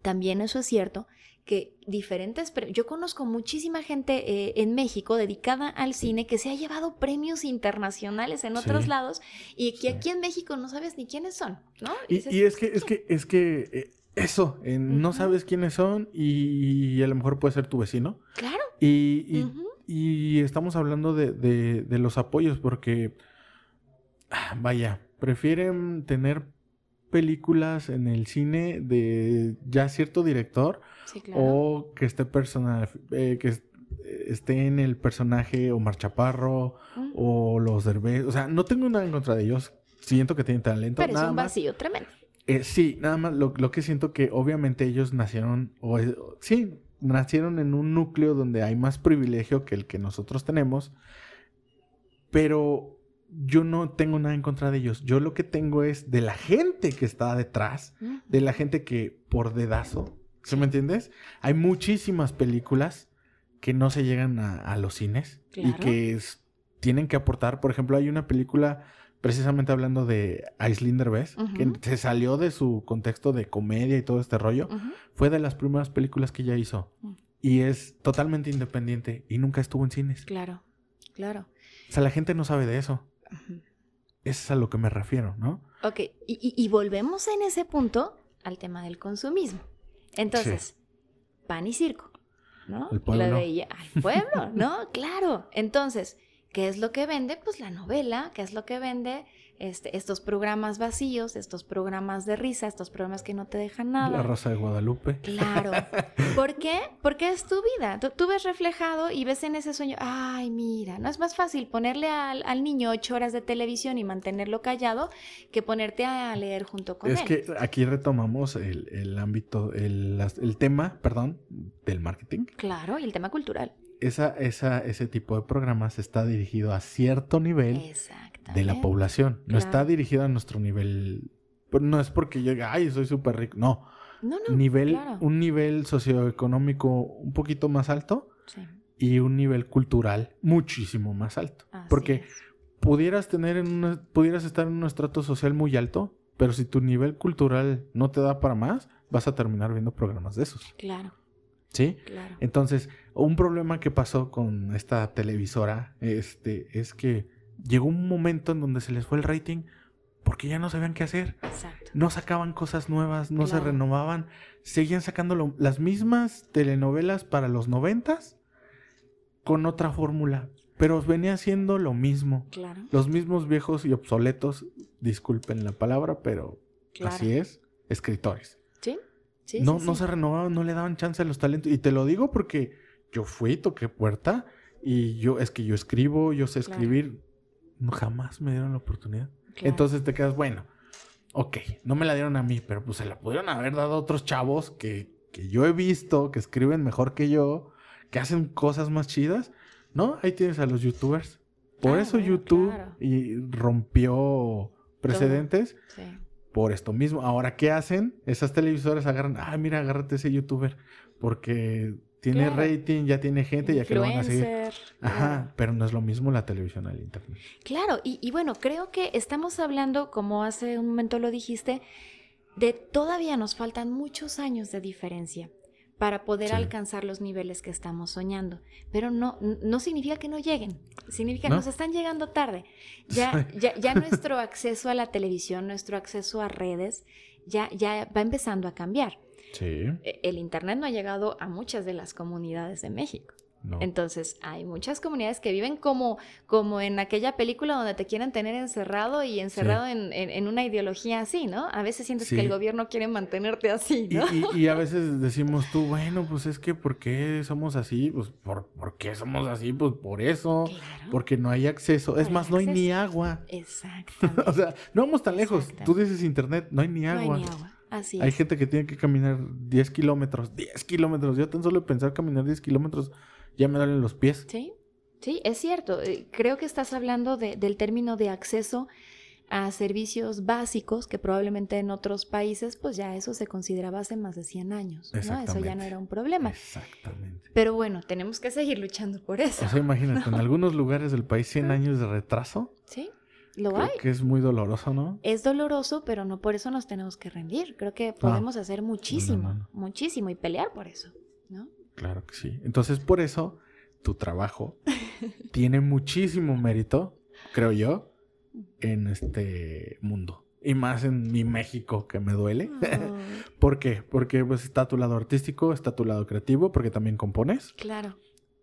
también eso es cierto, que diferentes, pre- yo conozco muchísima gente eh, en México dedicada al cine que se ha llevado premios internacionales en otros Sí. lados y que Sí. aquí en México no sabes ni quiénes son, ¿no? Y, y es que, es que, es que eh, eso, eh, no sabes quiénes son y, a lo mejor puede ser tu vecino. Claro. Y, y estamos hablando de, de- de los apoyos porque, ah, vaya, prefieren tener películas en el cine de ya cierto director Sí, claro. o que esté persona, eh, que es- esté en el personaje Omar Chaparro Mm. o los Derbez. O sea, no tengo nada en contra de ellos. Siento que tienen talento. Pero es nada un más. vacío tremendo. Eh, sí, nada más lo, lo que siento que obviamente ellos nacieron, es- o- sí, nacieron en un núcleo donde hay más privilegio que el que nosotros tenemos, pero yo no tengo nada en contra de ellos. Yo lo que tengo es de la gente que está detrás, de la gente que por dedazo, ¿sí me entiendes? Hay muchísimas películas que no se llegan a, a los cines y que es- tienen que aportar. Por ejemplo, hay una película precisamente hablando de Aislinn Derbez, que Ujú. se salió de su contexto de comedia y todo este rollo. Fue de las primeras películas que ella hizo. Mm. Y es totalmente independiente y nunca estuvo en cines. Claro, claro. O sea, la gente no sabe de eso. Eso es a lo que me refiero, ¿no? Ok, y, y- y volvemos en ese punto al tema del consumismo. Entonces, pan y circo, ¿no? El pueblo. Lo de ella- al pueblo, ¿no? Claro. Entonces, ¿qué es lo que vende? Pues la novela, ¿qué es lo que vende? Este, estos programas vacíos, estos programas de risa, estos programas que no te dejan nada. La Rosa de Guadalupe. Claro. ¿Por qué? Porque es tu vida. Tú, tú ves reflejado y ves en ese sueño, ay, mira, no es más fácil ponerle al, al niño ocho horas de televisión y mantenerlo callado que ponerte a leer junto con Es él. que aquí retomamos el, el ámbito, el, el tema, perdón, del marketing. Claro, y el tema cultural. Esa, esa, ese tipo de programas está dirigido a cierto nivel de la población. No está dirigido a nuestro nivel. No es porque yo diga, ay, soy súper rico. No. No, no. nivel, claro. Un nivel socioeconómico un poquito más alto Sí, y un nivel cultural muchísimo más alto. así porque es. pudieras tener en una- pudieras estar en un estrato social muy alto, pero si tu nivel cultural no te da para más, vas a terminar viendo programas de esos. Claro, ¿Sí? claro. Entonces, un problema que pasó con esta televisora este, es que llegó un momento en donde se les fue el rating porque ya no sabían qué hacer. Exacto. No sacaban cosas nuevas, no se renovaban. Seguían sacando lo- las mismas telenovelas para los noventas con otra fórmula. Pero venía siendo lo mismo. Claro, Los mismos viejos y obsoletos, disculpen la palabra, pero claro. así es, escritores. Sí, sí, no, sí, no sí. se renovaban, no le daban chance a los talentos. Y te lo digo porque yo fui, toqué puerta y yo, es que yo escribo, yo sé escribir. No, jamás me dieron la oportunidad. Claro. Entonces te quedas, bueno, ok, no me la dieron a mí, pero pues se la pudieron haber dado a otros chavos que, que yo he visto, que escriben mejor que yo, que hacen cosas más chidas. ¿No? Ahí tienes a los youtubers. Por Ah, eso YouTube claro. y rompió precedentes Sí. por esto mismo. Ahora, ¿qué hacen? Esas televisoras agarran, ah, mira, agárrate ese youtuber, porque tiene Claro. rating, ya tiene gente, ya que lo van a seguir. Ajá, pero no es lo mismo la televisión al internet. Claro, y, y bueno, creo que estamos hablando, como hace un momento lo dijiste, de todavía nos faltan muchos años de diferencia para poder Sí. alcanzar los niveles que estamos soñando. Pero no, no significa que no lleguen, significa ¿No? nos están llegando tarde. Ya, ya, ya nuestro acceso a la televisión, nuestro acceso a redes, ya, ya va empezando a cambiar. Sí. E- El Internet no ha llegado a muchas de las comunidades de México. No. Entonces, hay muchas comunidades que viven como, como en aquella película donde te quieren tener encerrado y encerrado en, en- en una ideología así, ¿no? A veces sientes Sí. que el gobierno quiere mantenerte así, Y, ¿no? y- y a veces decimos tú, bueno, pues es que ¿por qué somos así? Pues ¿por, ¿por qué somos así? Pues por eso, Claro. porque no hay acceso. Es hay más, no hay ni agua. Exactamente. o sea, no vamos tan lejos. Exacto. Tú dices internet, no hay ni no hay agua. ni agua. Así Hay es. gente que tiene que caminar 10 kilómetros. 10 kilómetros. Yo tan solo pensar caminar 10 kilómetros ya me duelen los pies. Sí, sí, es cierto. Eh, Creo que estás hablando de- del término de acceso a servicios básicos que probablemente en otros países pues ya eso se consideraba hace más de 100 años, ¿no? Eso ya no era un problema. Exactamente. Pero bueno, tenemos que seguir luchando por eso. O sea, imagínate, en algunos lugares del país 100 años de retraso. Sí, lo Creo hay. que es muy doloroso, ¿no? Es doloroso, pero no por eso nos tenemos que rendir. Creo que podemos hacer muchísimo, no, no. muchísimo y pelear por eso, ¿no? Claro que sí. Entonces, por eso, tu trabajo tiene muchísimo mérito, creo yo, en este mundo. Y más en mi México, que me duele. ¿Por qué? Porque pues está tu lado artístico, está tu lado creativo, porque también compones. claro,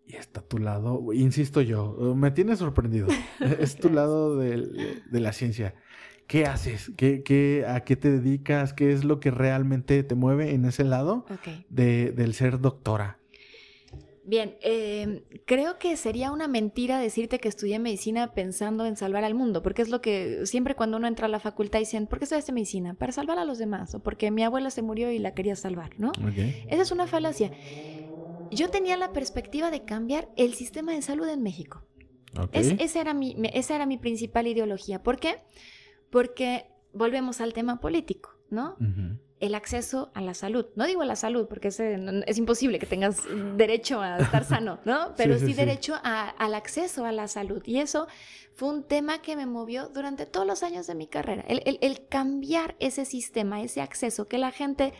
Y está tu lado, insisto yo, me tiene sorprendido. es tu lado de, la ciencia. ¿Qué haces? ¿Qué, qué, ¿A qué te dedicas? ¿Qué es lo que realmente te mueve en ese lado de, del ser doctora? Bien, eh, creo que sería una mentira decirte que estudié medicina pensando en salvar al mundo, porque es lo que siempre cuando uno entra a la facultad dicen, ¿por qué estudiaste medicina? Para salvar a los demás, o porque mi abuela se murió y la quería salvar, ¿no? Esa es una falacia. Yo tenía la perspectiva de cambiar el sistema de salud en México. esa, era mi, esa era mi principal ideología. ¿Por qué? Porque volvemos al tema político, ¿no? el acceso a la salud. No digo a la salud, porque es, imposible que tengas derecho a estar sano, ¿no? Pero sí, derecho al acceso a la salud. Y eso fue un tema que me movió durante todos los años de mi carrera. el cambiar ese sistema, ese acceso, que la gente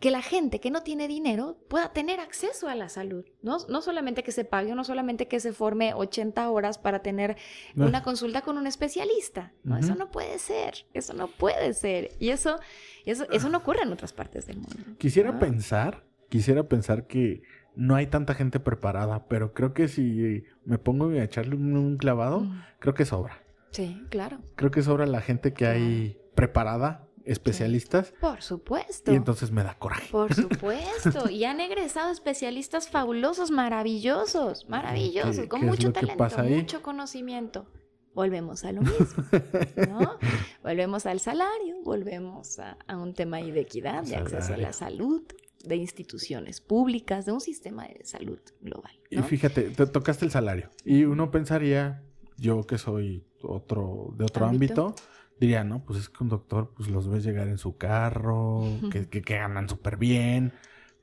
que la gente que no tiene dinero pueda tener acceso a la salud. No, no solamente que se pague, no solamente que se forme 80 horas para tener una consulta con un especialista. No, Eso no puede ser, eso no puede ser. Y eso, eso, eso no ocurre en otras partes del mundo. Quisiera pensar, quisiera pensar que no hay tanta gente preparada, pero creo que si me pongo a echarle un, clavado, creo que sobra. Sí, claro. Creo que sobra la gente que hay preparada especialistas. Por supuesto. Y entonces me da coraje. Por supuesto. y han egresado especialistas fabulosos, maravillosos, maravillosos, con mucho talento, mucho conocimiento. Volvemos a lo mismo, ¿no? volvemos al salario, volvemos a, un tema de equidad, de acceso a la salud, de instituciones públicas, de un sistema de salud global. Y fíjate, te tocaste el salario. Y uno pensaría, yo que soy otro de otro ámbito diría, no, pues es que un doctor, pues los ves llegar en su carro, que, que, ganan súper bien.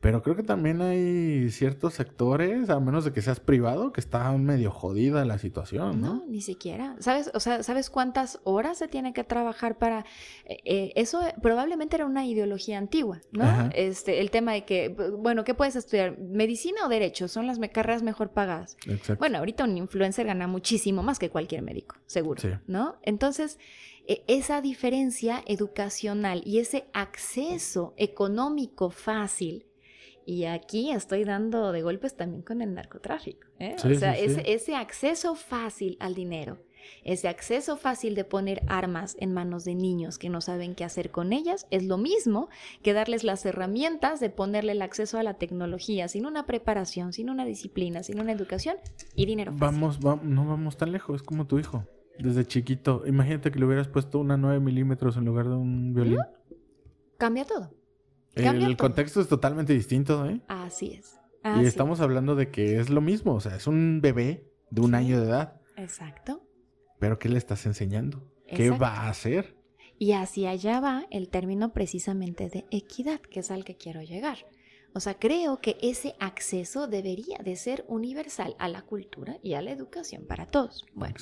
Pero creo que también hay ciertos sectores, a menos de que seas privado, que está medio jodida la situación, ¿no? No, ni siquiera. ¿Sabes? O sea, ¿sabes cuántas horas se tiene que trabajar para...? Eh, eh, eso probablemente era una ideología antigua, ¿no? Este, el tema de que, bueno, ¿qué puedes estudiar? ¿Medicina o derecho? Son las carreras mejor pagadas. Exacto. Bueno, ahorita un influencer gana muchísimo más que cualquier médico, seguro, ¿no? Entonces... E, esa diferencia educacional y ese acceso económico fácil. Y aquí estoy dando de golpes también con el narcotráfico. ¿eh? o sea, ese, acceso fácil al dinero, ese acceso fácil de poner armas en manos de niños que no saben qué hacer con ellas, es lo mismo que darles las herramientas de ponerle el acceso a la tecnología sin una preparación, sin una disciplina, sin una educación y dinero. Vamos, no vamos tan lejos, es como tu hijo. Desde chiquito. Imagínate que le hubieras puesto una 9 milímetros en lugar de un violín. Cambia todo. el, contexto es totalmente distinto, ¿eh? Así es. y estamos hablando de que es lo mismo. O sea, es un bebé de un año de edad. Exacto. Pero ¿qué le estás enseñando? ¿Qué va a hacer? Y hacia allá va el término precisamente de equidad, que es al que quiero llegar. O sea, creo que ese acceso debería de ser universal a la cultura y a la educación para todos. Bueno,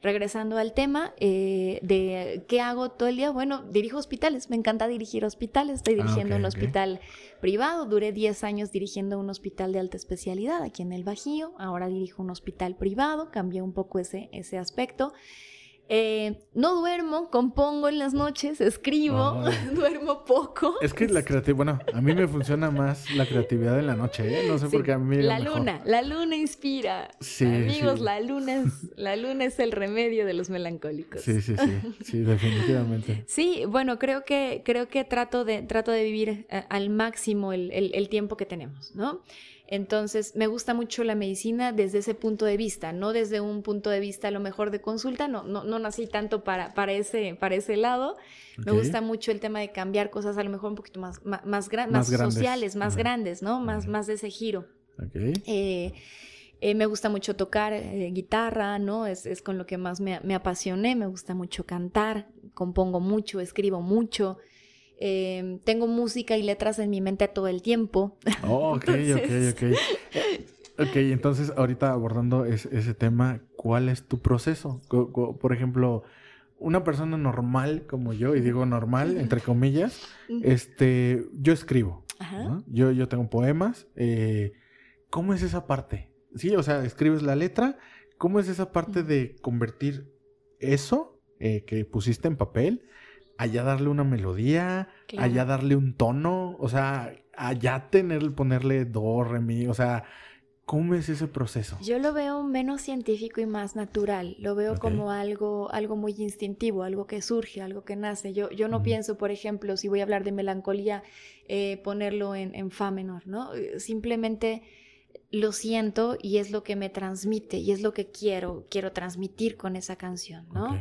regresando al tema eh, de qué hago todo el día, bueno, dirijo hospitales, me encanta dirigir hospitales, estoy ah, dirigiendo un hospital privado, duré 10 años dirigiendo un hospital de alta especialidad aquí en el Bajío, ahora dirijo un hospital privado, cambié un poco ese, ese aspecto. Eh, no duermo, compongo en las noches, escribo, duermo poco. Es que la creatividad, bueno, a mí me funciona más la creatividad en la noche, ¿eh? No sé por qué a mí. La luna, la luna inspira. Sí, Amigos, la luna es, la luna es el remedio de los melancólicos. Sí, sí, sí, sí, definitivamente. sí, bueno, creo que, creo que trato de, trato de vivir eh, al máximo el, el tiempo que tenemos, ¿no? Entonces, me gusta mucho la medicina desde ese punto de vista, no desde un punto de vista a lo mejor de consulta, no, no, no nací tanto para, para, ese, para ese lado. Me gusta mucho el tema de cambiar cosas a lo mejor un poquito más, más, más, sociales, más grandes, ¿no? Más, más de ese giro. Eh, eh, me gusta mucho tocar eh, guitarra, ¿no? Es, es, con lo que más me, me apasioné. Me gusta mucho cantar, compongo mucho, escribo mucho. Em, tengo música y letras en mi mente todo el tiempo. Oh, ok, ok, ok. Ok, entonces ahorita abordando ese tema, ¿cuál es tu proceso? Por ejemplo, una persona normal como yo, y digo normal, entre comillas, este, yo escribo. Yo, yo tengo poemas. Eh, ¿Cómo es esa parte? Sí, o sea, escribes la letra. ¿Cómo es esa parte de convertir eso eh, que pusiste en papel allá darle una melodía, allá darle un tono, o sea, allá tener, ponerle do, re, mi, o sea, ¿cómo es ese proceso? Yo lo veo menos científico y más natural, lo veo como algo, algo muy instintivo, algo que surge, algo que nace. Yo, yo no pienso, por ejemplo, si voy a hablar de melancolía, eh, ponerlo en, en fa menor, ¿no? Simplemente lo siento y es lo que me transmite y es lo que quiero, quiero transmitir con esa canción, ¿no? Ok.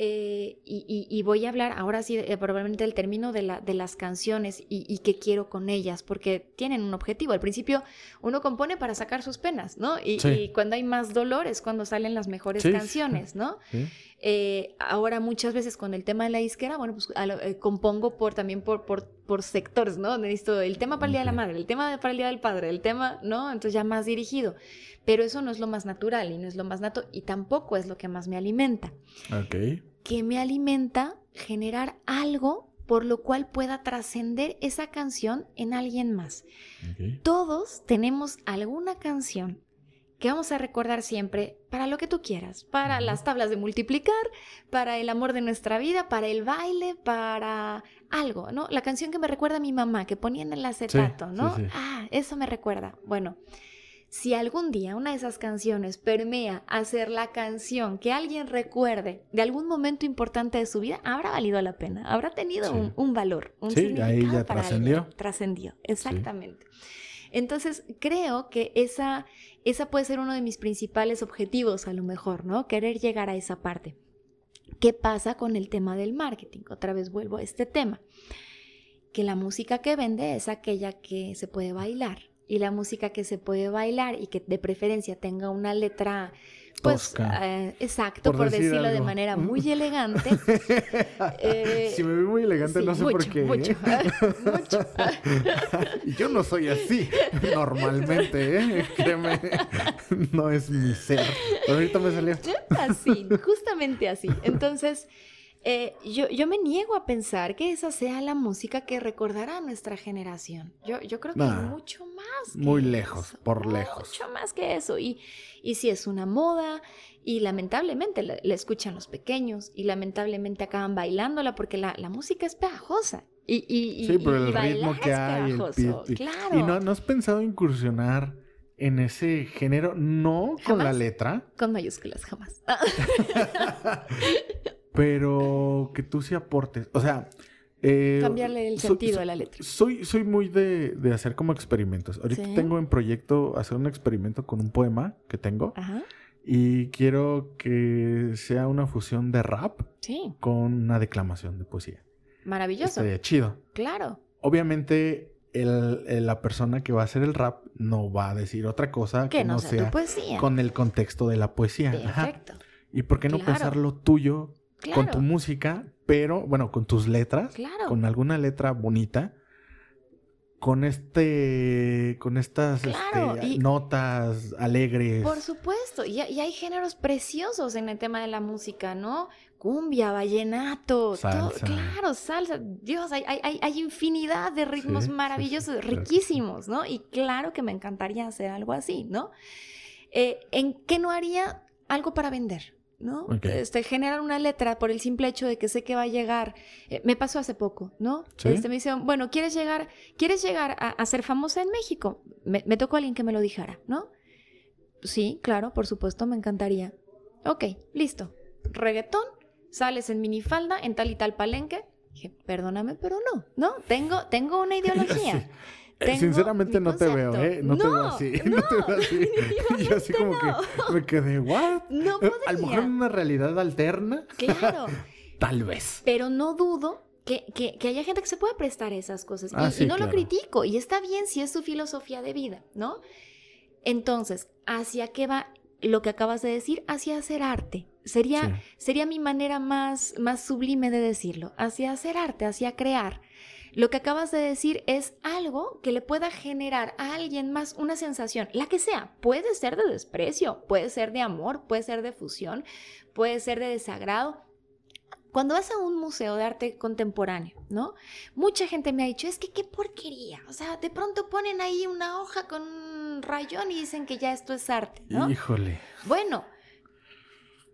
Eh, y, y- y voy a hablar ahora sí eh, probablemente del término de, la, de las canciones y, y qué quiero con ellas, porque tienen un objetivo. Al principio uno compone para sacar sus penas, ¿no? Y, Sí. cuando hay más dolor es cuando salen las mejores sí. canciones, ¿no? Sí. Eh, ahora muchas veces con el tema de la disquera, bueno, pues lo- eh, compongo por también por, por, por sectores, ¿no? Necesito el tema para el Día de la. Madre, el tema para el Día del Padre, el tema, ¿no? Entonces ya más dirigido. Pero eso no es lo más natural y no es lo más nato y tampoco es lo que más me alimenta. Ok. Que me alimenta generar algo por lo cual pueda trascender esa canción en alguien más. ok. Todos tenemos alguna canción que vamos a recordar siempre para lo que tú quieras, para las tablas de multiplicar, para el amor de nuestra vida, para el baile, para algo, ¿no? La canción que me recuerda a mi mamá, que ponía en el acetato, sí, ¿no? sí. Ah, eso me recuerda. Bueno, si algún día una de esas canciones permea a ser la canción que alguien recuerde de algún momento importante de su vida, habrá valido la pena, habrá tenido un, un valor, un Sí, ahí significado ya para trascendió. alguien. Trascendió, exactamente. Entonces, creo que esa, esa puede ser uno de mis principales objetivos, a lo mejor, ¿no? Querer llegar a esa parte. ¿Qué pasa con el tema del marketing? Otra vez vuelvo a este tema. Que la música que vende es aquella que se puede bailar. Y la música que se puede bailar y que de preferencia tenga una letra, pues, eh, exacto, Por por, decir decirlo de manera muy elegante. eh, si me veo muy elegante, sí, no sé mucho, por qué. ¿eh? Mucho, mucho. Y Yo no soy así, normalmente, ¿eh? Créeme, no es mi ser. Pero ahorita me salió. Así, justamente así. Entonces, eh, yo, yo me niego a pensar que esa sea la música que recordará a nuestra generación. Yo, yo creo que Nah, mucho más. que muy lejos, eso, por lejos. Mucho más que eso. Y, y si es una moda, y lamentablemente la, la escuchan los pequeños, y lamentablemente acaban bailándola porque la, la música es pegajosa. Y, y, y- Sí, por el ritmo que es hay, el Claro. ¿Y no, no has pensado incursionar en ese género? No con la letra, Con mayúsculas, jamás. pero que tú sí aportes. O sea, eh, Cambiarle el sentido a la letra. Soy, soy muy de, de hacer como experimentos. Ahorita Sí. tengo en proyecto hacer un experimento con un poema que tengo Ajá. y quiero que sea una fusión de rap Sí, con una declamación de poesía. maravilloso. Estaría chido. Claro. Obviamente, el- el- la persona que va a hacer el rap no va a decir otra cosa Que no sea tu poesía. con el contexto de la poesía. Ajá. Perfecto. ¿Y por qué no Claro. pensar lo tuyo Claro. con tu música, pero bueno, con tus letras, Claro. con alguna letra bonita, con este, con estas Claro, este, y- notas alegres? Por supuesto. Y, y hay géneros preciosos en el tema de la música, ¿no? Cumbia, vallenato, todo- Salsa. claro, salsa. Dios, hay, hay- hay- infinidad de ritmos Sí, maravillosos, sí, riquísimos, ¿no? Y claro que me encantaría hacer algo así, ¿no? Eh, ¿En qué no haría algo para vender? ¿No? Este, generar una letra por el simple hecho de que sé que va a llegar. Eh, me pasó hace poco, ¿no? Sí. Este, me dice, bueno, ¿quieres llegar, ¿quieres llegar a, a ser famosa en México? Me, me tocó alguien que me lo dijera, ¿no? Sí, claro, por supuesto, me encantaría. Ok, listo. Reggaetón, sales en minifalda, en tal y tal palenque. Dije, perdóname, pero no, ¿no? Tengo, tengo una ideología. Sí. Eh, Tengo Sinceramente no te veo. ¿eh? No, te veo así. no, No, te veo así. Y yo así como que me quedé, ¿what? No Eh, A lo mejor en podría. una realidad alterna, Claro, tal vez. pero no dudo que, que- que haya gente que se pueda prestar esas cosas. Y, Ah, y sí, no lo critico, y está bien si es su filosofía de vida, ¿no? Entonces, ¿hacia qué va lo que acabas de decir? Hacia hacer arte. Sería, Sí. sería mi manera más, más sublime de decirlo, hacia hacer arte, hacia crear. Lo que acabas de decir es algo que le pueda generar a alguien más una sensación, la que sea. Puede ser de desprecio, puede ser de amor, puede ser de fusión, puede ser de desagrado. Cuando vas a un museo de arte contemporáneo, ¿no? Mucha gente me ha dicho, es que qué porquería. O sea, de pronto ponen ahí una hoja con un rayón y dicen que ya esto es arte, ¿no? Híjole. Bueno,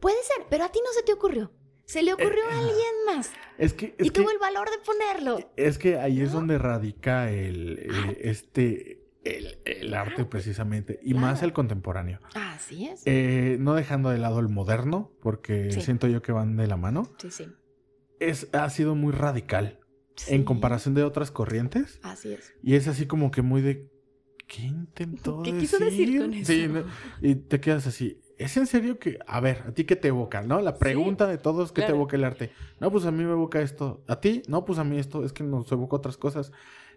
puede ser, pero a ti no se te ocurrió. Se le ocurrió a alguien más Es que, Eh, es y que, tuvo el valor de ponerlo. es que ahí es donde radica el, eh, Arte. este, el, el arte precisamente, y más el contemporáneo. Así es. Eh, no dejando de lado el moderno, porque Sí. siento yo que van de la mano, Sí, sí. es, ha sido muy radical en comparación de otras corrientes. Así es. Y es así como que muy de... ¿qué intentó ¿Qué decir? quiso decir con eso? Sí, ¿no? y te quedas así. ¿Es en serio que, a ver, a ti qué te evoca, no? La pregunta de todos, ¿qué te claro. evoca el arte? No, pues a mí me evoca esto. ¿A ti? No, pues a mí esto, es que nos evoca otras cosas.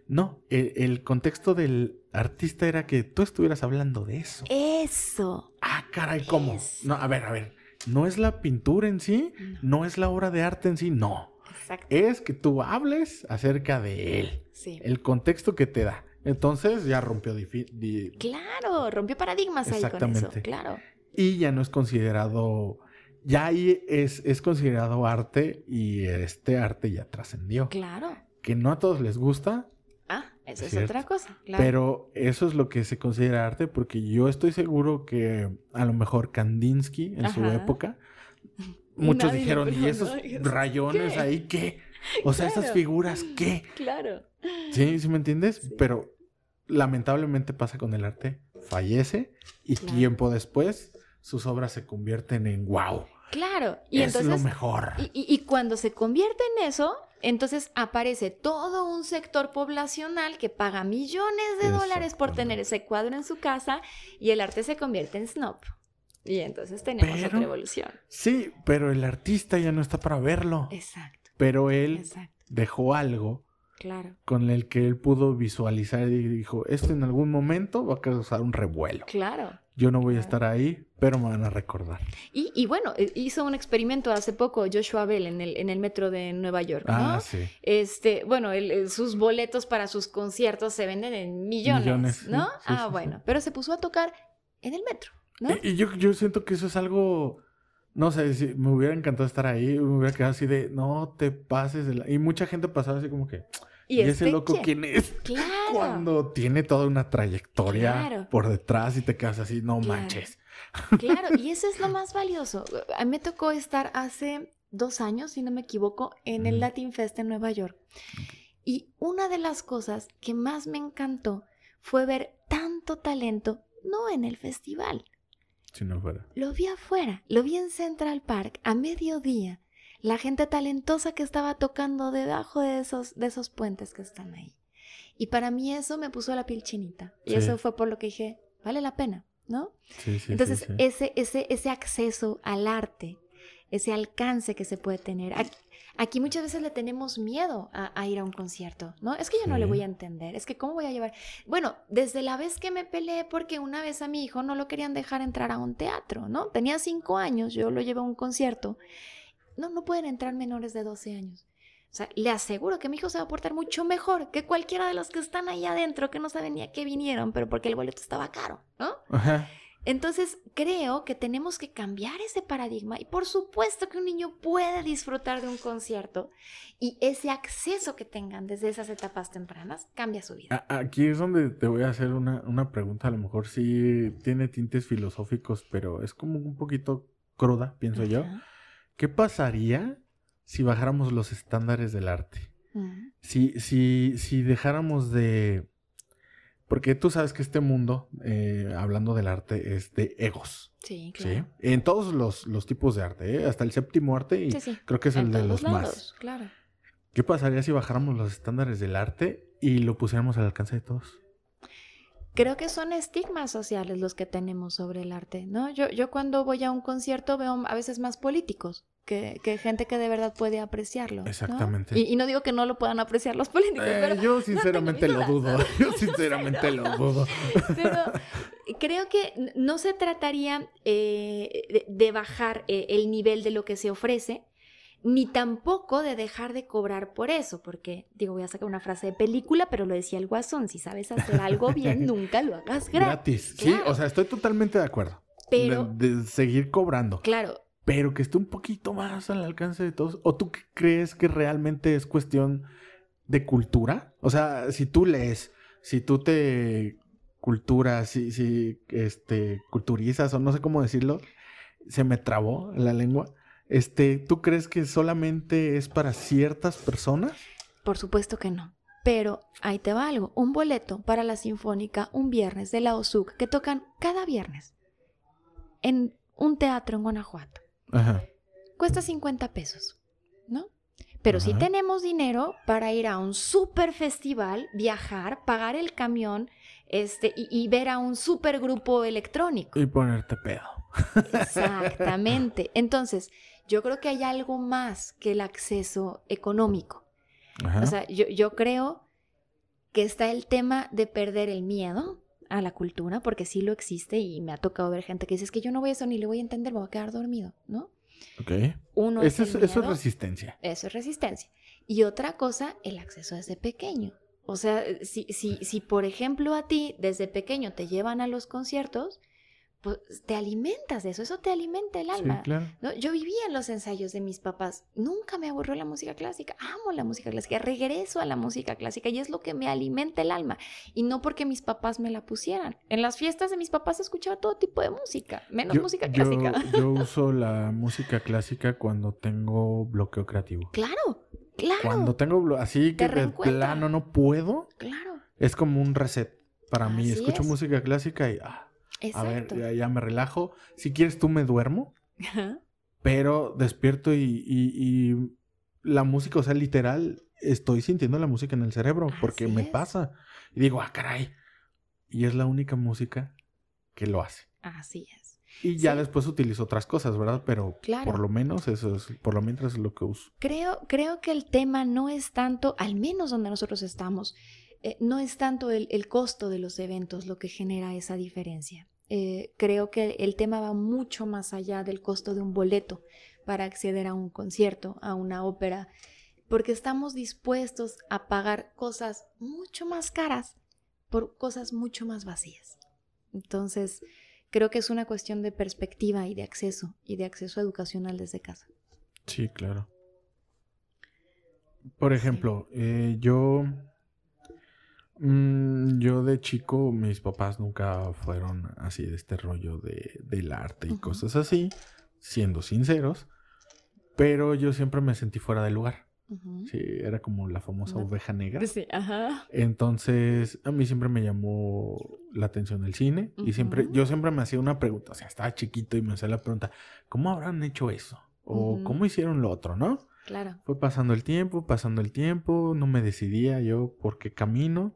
No, el, el contexto del artista era que tú estuvieras hablando de eso. Eso. Ah, caray, ¿cómo? No, a ver, a ver. No es la pintura en sí, No. no es la obra de arte en sí, no. Exacto. Es que tú hables acerca de él, Sí. el contexto que te da. Entonces ya rompió Claro, rompió paradigmas ahí con eso. Claro. Y ya no es considerado, ya ahí es, es considerado arte y este arte ya trascendió. Claro. Que no a todos les gusta, Ah, eso es otra cosa. Claro. pero eso es lo que se considera arte porque yo estoy seguro que a lo mejor Kandinsky en su época, muchos Nadie dijeron, ¿y esos rayones ¿qué?" ahí qué? O sea, esas figuras qué? Claro. Sí, ¿sí me entiendes? Sí. Pero lamentablemente pasa con el arte, fallece y Claro. tiempo después sus obras se convierten en wow. Claro. Y es entonces. lo mejor. Y, y- y cuando se convierte en eso, entonces aparece todo un sector poblacional que paga millones de dólares por tener ese cuadro en su casa y el arte se convierte en snob. Y entonces tenemos Pero- otra evolución. Sí, pero el artista ya no está para verlo. Exacto, Pero él exacto. dejó algo Claro, con el que él pudo visualizar y dijo, esto en algún momento va a causar un revuelo. claro. Yo no voy a estar ahí, pero me van a recordar. Y, y bueno, eh, hizo un experimento hace poco Joshua Bell en el, en el metro de Nueva York, ¿no? Ah, sí. Este, bueno, el- sus boletos para sus conciertos se venden en millones, Millones, ¿no? sí, ah, sí. bueno, pero se puso a tocar en el metro, ¿no? Y, y yo, yo siento que eso es algo, no sé, si me hubiera encantado estar ahí, me hubiera quedado así de, no te pases de la... Y mucha gente pasaba así como que, ¿y, ese este loco quién? quién es? Claro. Cuando tiene toda una trayectoria Claro. por detrás y te quedas así, no Claro. manches. Claro, y eso es lo más valioso. A mí me tocó estar hace dos años, si no me equivoco, en el. Latin Fest en Nueva York. Y una de las cosas que más me encantó fue ver tanto talento, no en el festival, Si no fuera. lo vi afuera, lo vi en Central Park a mediodía. La gente talentosa que estaba tocando debajo de esos, de esos puentes que están ahí. Y para mí eso me puso la piel chinita. Y Sí. eso fue por lo que dije, vale la pena, ¿no? Sí, sí, Entonces. Ese, ese, ese acceso al arte, ese alcance que se puede tener. Aquí, aquí muchas veces le tenemos miedo a, a ir a un concierto, ¿no? Es que yo no le voy a entender, es que cómo voy a llevar. Bueno, desde la vez que me peleé porque una vez a mi hijo no lo querían dejar entrar a un teatro, ¿no? Tenía cinco años, yo lo llevé a un concierto. No, no pueden entrar menores de 12 años. O sea, le aseguro que mi hijo se va a portar mucho mejor que cualquiera de los que están ahí adentro, que no saben ni a qué vinieron, pero porque el boleto estaba caro, ¿no? Ajá. Entonces creo que tenemos que cambiar ese paradigma y por supuesto que un niño puede disfrutar de un concierto y ese acceso que tengan desde esas etapas tempranas cambia su vida. Aquí es donde te voy a hacer una, una pregunta, a lo mejor sí tiene tintes filosóficos, pero es como un poquito cruda, pienso yo. ¿Qué pasaría si bajáramos los estándares del arte? Mm, Si, si, si dejáramos de... Porque tú sabes que este mundo, eh, hablando del arte, es de egos. Sí, ¿sí? claro. En todos los, los tipos de arte, ¿eh? hasta el séptimo arte y Sí, sí. creo que es el de los más. claro. ¿Qué pasaría si bajáramos los estándares del arte y lo pusiéramos al alcance de todos? Creo que son estigmas sociales los que tenemos sobre el arte, ¿no? Yo, yo cuando voy a un concierto veo a veces más políticos que, que gente que de verdad puede apreciarlo. ¿no? Exactamente. Y, y no digo que no lo puedan apreciar los políticos, Eh, pero yo sinceramente lo dudo. Yo sinceramente lo dudo. Pero creo que no se trataría eh, de, de bajar eh, el nivel de lo que se ofrece, ni tampoco de dejar de cobrar por eso, porque, digo, voy a sacar una frase de película, pero lo decía el guasón, si sabes hacer algo bien, nunca lo hagas gratis. Gratis. Sí, o sea, estoy totalmente de acuerdo. Pero, De, de seguir cobrando. claro, Pero que esté un poquito más al alcance de todos. ¿O tú qué crees que realmente es cuestión de cultura? O sea, si tú lees, si tú te culturas, si, si este, culturizas o no sé cómo decirlo, se me trabó la lengua. Este, ¿tú crees que solamente es para ciertas personas? por supuesto que no. Pero ahí te va algo, un boleto para la Sinfónica un viernes de la OSUC que tocan cada viernes en un teatro en Guanajuato. Ajá. cuesta 50 pesos, ¿no? pero sí Ajá. tenemos dinero para ir a un super festival, viajar, pagar el camión este, y, y ver a un super grupo electrónico. Y ponerte pedo. Exactamente. Entonces, yo creo que hay algo más que el acceso económico. Ajá. O sea, yo, yo creo que está el tema de perder el miedo a la cultura, porque sí lo existe y me ha tocado ver gente que dice, es que yo no voy a eso ni le voy a entender, me voy a quedar dormido, ¿no? ok. Uno Eso es, es, eso es resistencia. eso es resistencia. Y otra cosa, el acceso desde pequeño. O sea, si, si, si por ejemplo a ti desde pequeño te llevan a los conciertos, pues te alimentas de eso, eso te alimenta el Sí, alma. claro. ¿no? Yo vivía en los ensayos de mis papás, nunca me aburrió la música clásica, amo la música clásica, regreso a la música clásica y es lo que me alimenta el alma. Y no porque mis papás me la pusieran. En las fiestas de mis papás escuchaba todo tipo de música, menos Yo- música clásica. Yo, uso la música clásica cuando tengo bloqueo creativo. Claro, claro, Cuando tengo blo- así que de plano no puedo, claro. es como un reset para mí. Así Escucho es. música clásica y ah, a ver, Exacto. ya, ya me relajo. Si quieres tú me duermo, Ajá. pero despierto y, y- y la música, o sea, literal, estoy sintiendo la música en el cerebro porque Así me es. pasa. Y digo, ah, caray. Y es la única música que lo hace. Así es. Y ya Sí. después utilizo otras cosas, ¿verdad? Pero Claro. por lo menos eso es, por lo mientras es lo que uso. Creo, creo que el tema no es tanto, al menos donde nosotros estamos, eh, no es tanto el, el costo de los eventos lo que genera esa diferencia. Eh, creo que el tema va mucho más allá del costo de un boleto para acceder a un concierto, a una ópera, porque estamos dispuestos a pagar cosas mucho más caras por cosas mucho más vacías. Entonces, creo que es una cuestión de perspectiva y de acceso, y de acceso educacional desde casa. Sí, claro. Por ejemplo, eh, yo. Mm, yo de chico, mis papás nunca fueron así de este rollo de, del arte y cosas así, siendo sinceros. Pero yo siempre me sentí fuera de lugar. Sí, era como la famosa oveja negra. Sí, ajá. Entonces, a mí siempre me llamó la atención el cine y siempre, yo siempre me hacía una pregunta, o sea, estaba chiquito y me hacía la pregunta, ¿cómo habrán hecho eso? O. ¿cómo hicieron lo otro, no? Claro. Fue pasando el tiempo, pasando el tiempo, no me decidía yo por qué camino,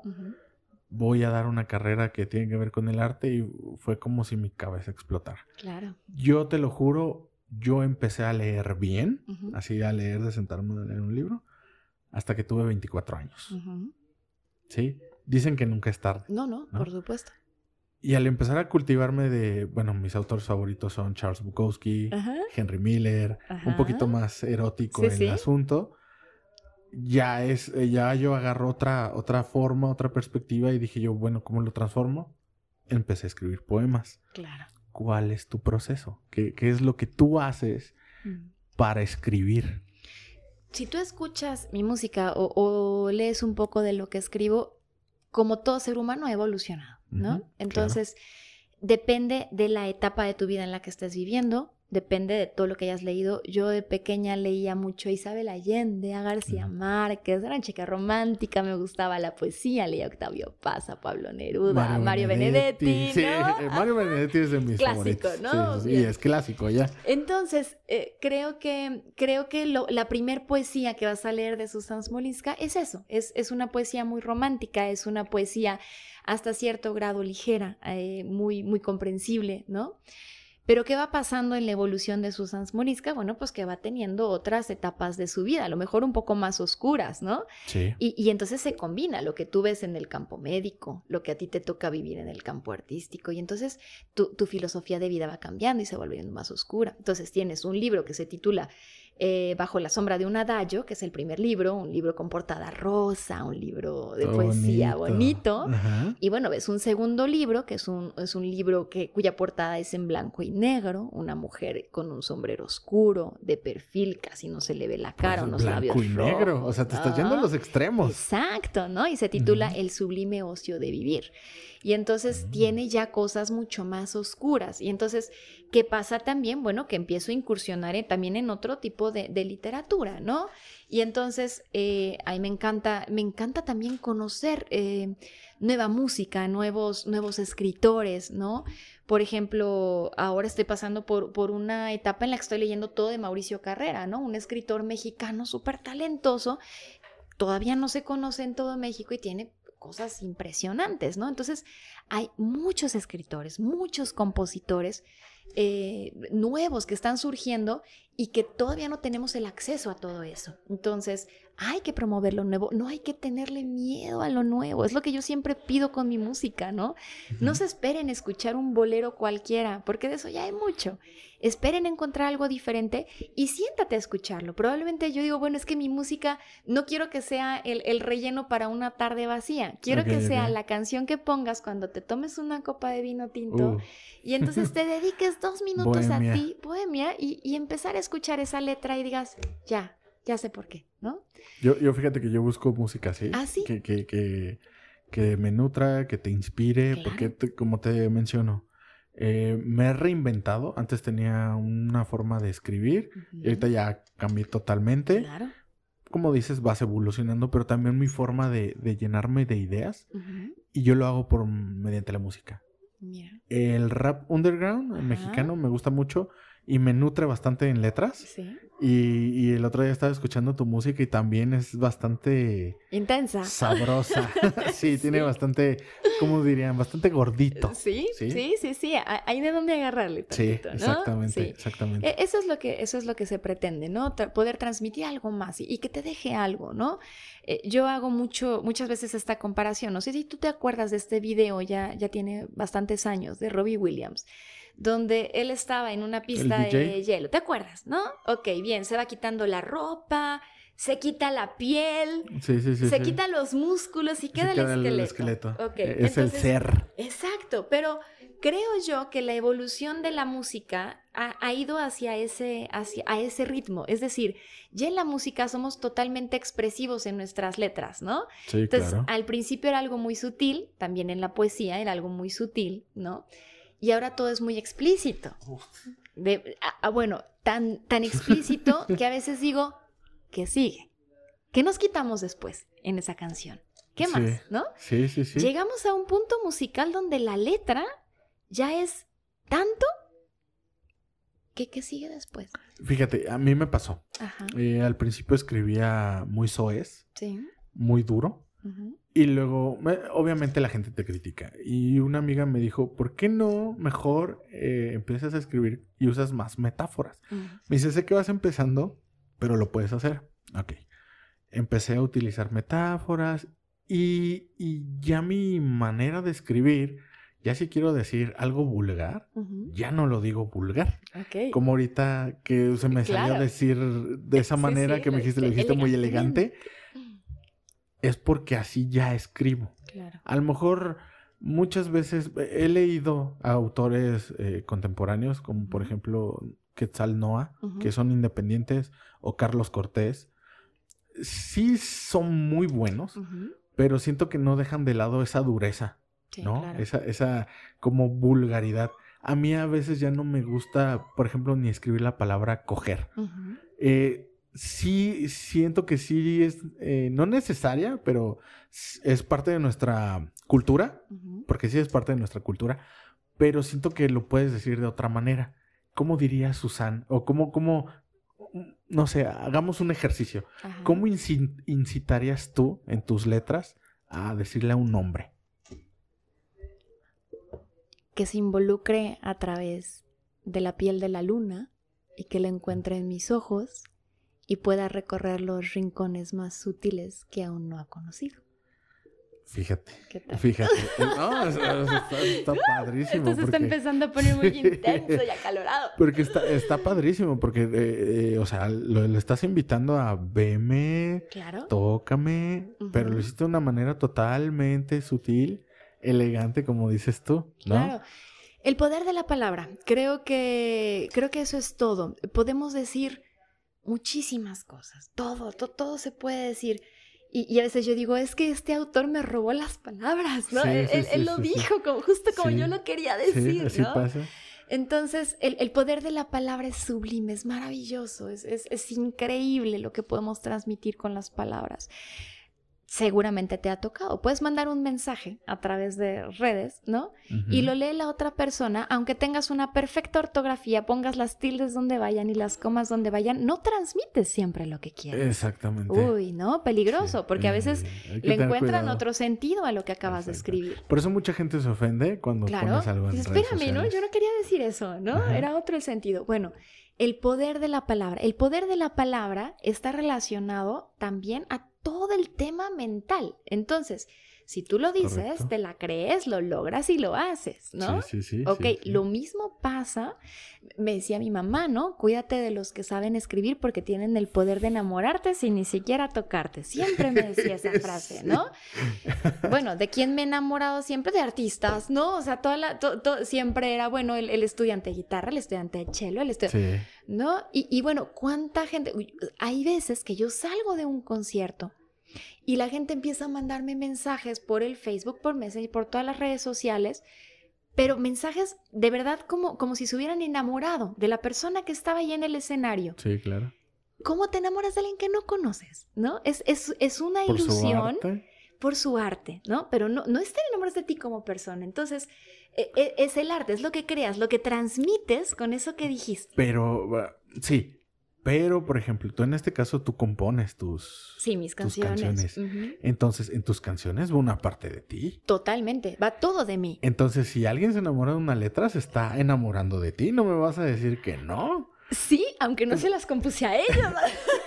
voy a dar una carrera que tiene que ver con el arte y fue como si mi cabeza explotara. Claro. Yo te lo juro, yo empecé a leer bien, así a leer, de sentarme a leer un libro, hasta que tuve 24 años. ¿Sí? Dicen que nunca es tarde. No, no, ¿No? por supuesto. Y al empezar a cultivarme de, bueno, mis autores favoritos son Charles Bukowski, Ajá. Henry Miller, Ajá. un poquito más erótico Sí, el sí. asunto. Ya es, eh, ya yo agarro otra, otra forma, otra perspectiva y dije yo, bueno, ¿cómo lo transformo? Empecé a escribir poemas. Claro. ¿Cuál es tu proceso? ¿Qué, qué es lo que tú haces Mm. para escribir? Si tú escuchas mi música o, o lees un poco de lo que escribo, como todo ser humano ha evolucionado, ¿no? Entonces, depende de la etapa de tu vida en la que estés viviendo, depende de todo lo que hayas leído. Yo de pequeña leía mucho a Isabel Allende, a García. Márquez, era una chica romántica, me gustaba la poesía, leía a Octavio Paz, a Pablo Neruda, a Mario Benedetti, Sí, ¿no? eh, Mario Benedetti es de mis Clásico, favoritos. ¿no? Sí, es clásico ya. Entonces, eh, creo que, creo que lo- la primer poesía que vas a leer de Susan Smoliska es eso, es, es una poesía muy romántica, es una poesía hasta cierto grado ligera, eh, muy, muy comprensible, ¿no? Pero ¿qué va pasando en la evolución de Susan Smoliska? Bueno, pues que va teniendo otras etapas de su vida, a lo mejor un poco más oscuras, ¿no? Sí. Y, y entonces se combina lo que tú ves en el campo médico, lo que a ti te toca vivir en el campo artístico, y entonces tu, tu filosofía de vida va cambiando y se va volviendo más oscura. Entonces tienes un libro que se titula eh, Bajo la sombra de un adagio, que es el primer libro, un libro con portada rosa, un libro de poesía bonito. Y bueno, ves un segundo libro, que es un, es un libro que, cuya portada es en blanco y negro, una mujer con un sombrero oscuro, de perfil, casi no se le ve la cara, Pues, unos blanco labios y negro. O sea, te estás yendo a ¿no? los extremos. Exacto, ¿no? Y se titula. El sublime ocio de vivir. Y entonces tiene ya cosas mucho más oscuras. Y entonces ¿Qué pasa también? Bueno, que empiezo a incursionar también en otro tipo de, literatura, ¿no? Y entonces, eh, ahí me encanta, me encanta también conocer eh, nueva música, nuevos, nuevos escritores, ¿no? Por ejemplo, ahora estoy pasando por, por una etapa en la que estoy leyendo todo de Mauricio Carrera, ¿no? Un escritor mexicano súper talentoso, todavía no se conoce en todo México y tiene cosas impresionantes, ¿no? Entonces, hay muchos escritores, muchos compositores eh, nuevos que están surgiendo y que todavía no tenemos el acceso a todo eso. Entonces, hay que promover lo nuevo, no hay que tenerle miedo a lo nuevo. Es lo que yo siempre pido con mi música, ¿no? No se esperen escuchar un bolero cualquiera, porque de eso ya hay mucho. Esperen encontrar algo diferente y siéntate a escucharlo. Probablemente yo digo, bueno, es que mi música no quiero que sea el, relleno para una tarde vacía. Quiero que sea la canción que pongas cuando te tomes una copa de vino tinto y entonces te dediques dos minutos a ti, bohemia, y, y empezar a escuchar esa letra y digas, ya, ya sé por qué, ¿no? Yo, yo fíjate que yo busco música así. ¿Ah, sí? Que, que, que, que me nutra, que te inspire, porque como te menciono, eh, me he reinventado. Antes tenía una forma de escribir y ahorita ya cambié totalmente. Claro. Como dices, vas evolucionando, pero también mi forma de, de llenarme de ideas. Y yo lo hago por mediante la música. Mira. El rap underground mexicano me gusta mucho y me nutre bastante en letras. Sí. Y, el otro día estaba escuchando tu música y también es bastante... Intensa. Sabrosa. sí, tiene bastante, ¿cómo dirían? Bastante gordito. Sí, sí, sí, sí. Hay de dónde agarrarle. sí, exactamente, exactamente. Eso es, lo que, eso es lo que se pretende, ¿no? poder transmitir algo más y, que te deje algo, ¿no? Eh, yo hago mucho, muchas veces esta comparación. No sé si tú te acuerdas de este video, ya, ya tiene bastantes años, de Robbie Williams donde él estaba en una pista de hielo. ¿Te acuerdas, no? Ok, bien, se va quitando la ropa, se quita la piel, se quita los músculos y queda, el esqueleto. es el ser. Exacto, pero creo yo que la evolución de la música ha, ido hacia ese, hacia, a ese ritmo. Es decir, ya en la música somos totalmente expresivos en nuestras letras, ¿no? Sí, Entonces, al principio era algo muy sutil, también en la poesía era algo muy sutil, ¿no? Y ahora todo es muy explícito. De, bueno, tan, tan explícito que a veces digo, ¿qué sigue? ¿Qué nos quitamos después en esa canción? ¿Qué más? ¿No? Sí, sí, sí. Llegamos a un punto musical donde la letra ya es tanto que ¿qué sigue después? Fíjate, a mí me pasó. Eh, al principio escribía muy soez, sí. muy duro. Y luego, obviamente la gente te critica. Y una amiga me dijo, ¿por qué no mejor eh, empiezas a escribir y usas más metáforas? Me dice, sé que vas empezando, pero lo puedes hacer. Ok. Empecé a utilizar metáforas y, ya mi manera de escribir, ya si quiero decir algo vulgar, ya no lo digo vulgar. Como ahorita que se me salió a decir de esa manera que me dijiste, lo dijiste muy elegante es porque así ya escribo. A lo mejor muchas veces he leído a autores eh, contemporáneos, como por ejemplo Quetzal Noah, que son independientes, o Carlos Cortés. Sí son muy buenos, pero siento que no dejan de lado esa dureza, ¿no? Esa, esa como vulgaridad. A mí a veces ya no me gusta, por ejemplo, ni escribir la palabra coger. eh, sí siento que sí es, eh, no necesaria, pero es parte de nuestra cultura, porque sí es parte de nuestra cultura, pero siento que lo puedes decir de otra manera. ¿Cómo diría Susan? O cómo, cómo, no sé, hagamos un ejercicio. ¿Cómo incitarías tú en tus letras a decirle a un nombre? Que se involucre a través de la piel de la luna y que lo encuentre en mis ojos y pueda recorrer los rincones más sutiles que aún no ha conocido. Fíjate. Fíjate. No, está, padrísimo. Esto se está empezando a poner muy intenso y acalorado. Porque está, está padrísimo, porque, eh, eh, o sea, lo, estás invitando a veme, claro. tócame, pero lo hiciste de una manera totalmente sutil, elegante, como dices tú, ¿no? Claro. El poder de la palabra. Creo que, creo que eso es todo. Podemos decir muchísimas cosas, todo, todo, se puede decir. Y, a veces yo digo, es que este autor me robó las palabras, ¿no? él, lo dijo como, justo como yo lo quería decir, ¿no? Entonces, el, el, poder de la palabra es sublime, es maravilloso, es, es, es increíble lo que podemos transmitir con las palabras seguramente te ha tocado. Puedes mandar un mensaje a través de redes, ¿no? Y lo lee la otra persona, aunque tengas una perfecta ortografía, pongas las tildes donde vayan y las comas donde vayan, no transmites siempre lo que quieres. Exactamente. Uy, ¿no? Peligroso, porque a veces eh, le encuentran otro sentido a lo que acabas de escribir. Por eso mucha gente se ofende cuando pones algo en Espérame, ¿no? Yo no quería decir eso, ¿no? Era otro el sentido. Bueno, el poder de la palabra. El poder de la palabra está relacionado también a todo el tema mental. Entonces, si tú lo dices, te la crees, lo logras y lo haces, ¿no? Sí, sí, sí. Ok, lo mismo pasa, me decía mi mamá, ¿no? Cuídate de los que saben escribir porque tienen el poder de enamorarte sin ni siquiera tocarte. Siempre me decía esa frase, ¿no? Bueno, ¿de quién me he enamorado siempre? De artistas, ¿no? O sea, toda la, siempre era, bueno, el, estudiante de guitarra, el estudiante de cello, el estudiante... ¿No? Y, y bueno, ¿cuánta gente? Hay veces que yo salgo de un concierto y la gente empieza a mandarme mensajes por el Facebook, por Messenger, por todas las redes sociales, pero mensajes de verdad como, como si se hubieran enamorado de la persona que estaba ahí en el escenario. Sí, claro. ¿Cómo te enamoras de alguien que no conoces? ¿No? Es, es, es una ilusión por su arte, ¿no? Pero no, no es te enamoras de ti como persona. Entonces, e, e, es el arte, es lo que creas, lo que transmites con eso que dijiste. Pero, sí, pero, por ejemplo, tú en este caso tú compones tus, sí, mis canciones. Entonces, en tus canciones va una parte de ti. Totalmente, va todo de mí. Entonces, si alguien se enamora de una letra, se está enamorando de ti. No me vas a decir que no. Sí, aunque no se las compuse a ellos.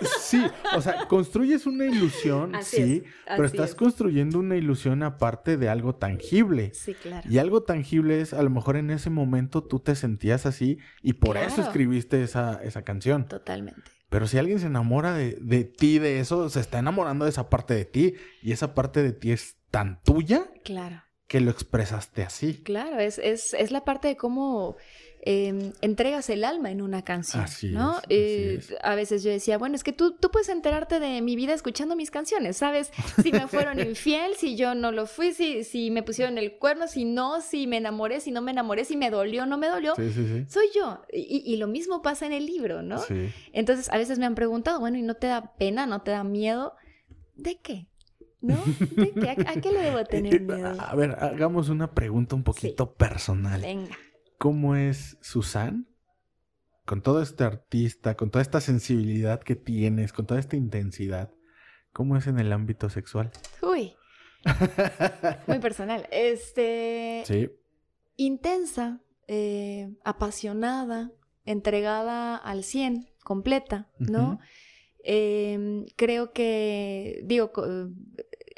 sí, o sea, construyes una ilusión, sí, pero estás construyendo una ilusión aparte de algo tangible. Sí, claro. Y algo tangible es, a lo mejor en ese momento tú te sentías así y por eso escribiste esa, esa canción. Totalmente. Pero si alguien se enamora de, de, ti, de eso, se está enamorando de esa parte de ti y esa parte de ti es tan tuya. Claro. Que lo expresaste así. Claro, es, es, es la parte de cómo Em, entregas el alma en una canción, ¿no? Eh, a veces yo decía, bueno, es que tú, tú puedes enterarte de mi vida escuchando mis canciones, ¿sabes? Si me fueron infiel, si yo no lo fui, si, si me pusieron el cuerno, si no, si me enamoré, si no me enamoré, si me dolió, no me dolió, soy yo. Y, y, lo mismo pasa en el libro, ¿no? Entonces, a veces me han preguntado, bueno, ¿y no te da pena, no te da miedo? ¿De qué? ¿No? ¿De qué? ¿A, qué le debo tener miedo? A ver, hagamos una pregunta un poquito personal. Venga cómo es Susan, con todo este artista, con toda esta sensibilidad que tienes, con toda esta intensidad, ¿cómo es en el ámbito sexual? Uy. Muy personal. Este. Sí. Intensa, eh, apasionada, entregada al 100, completa, ¿no? Em, creo que, digo,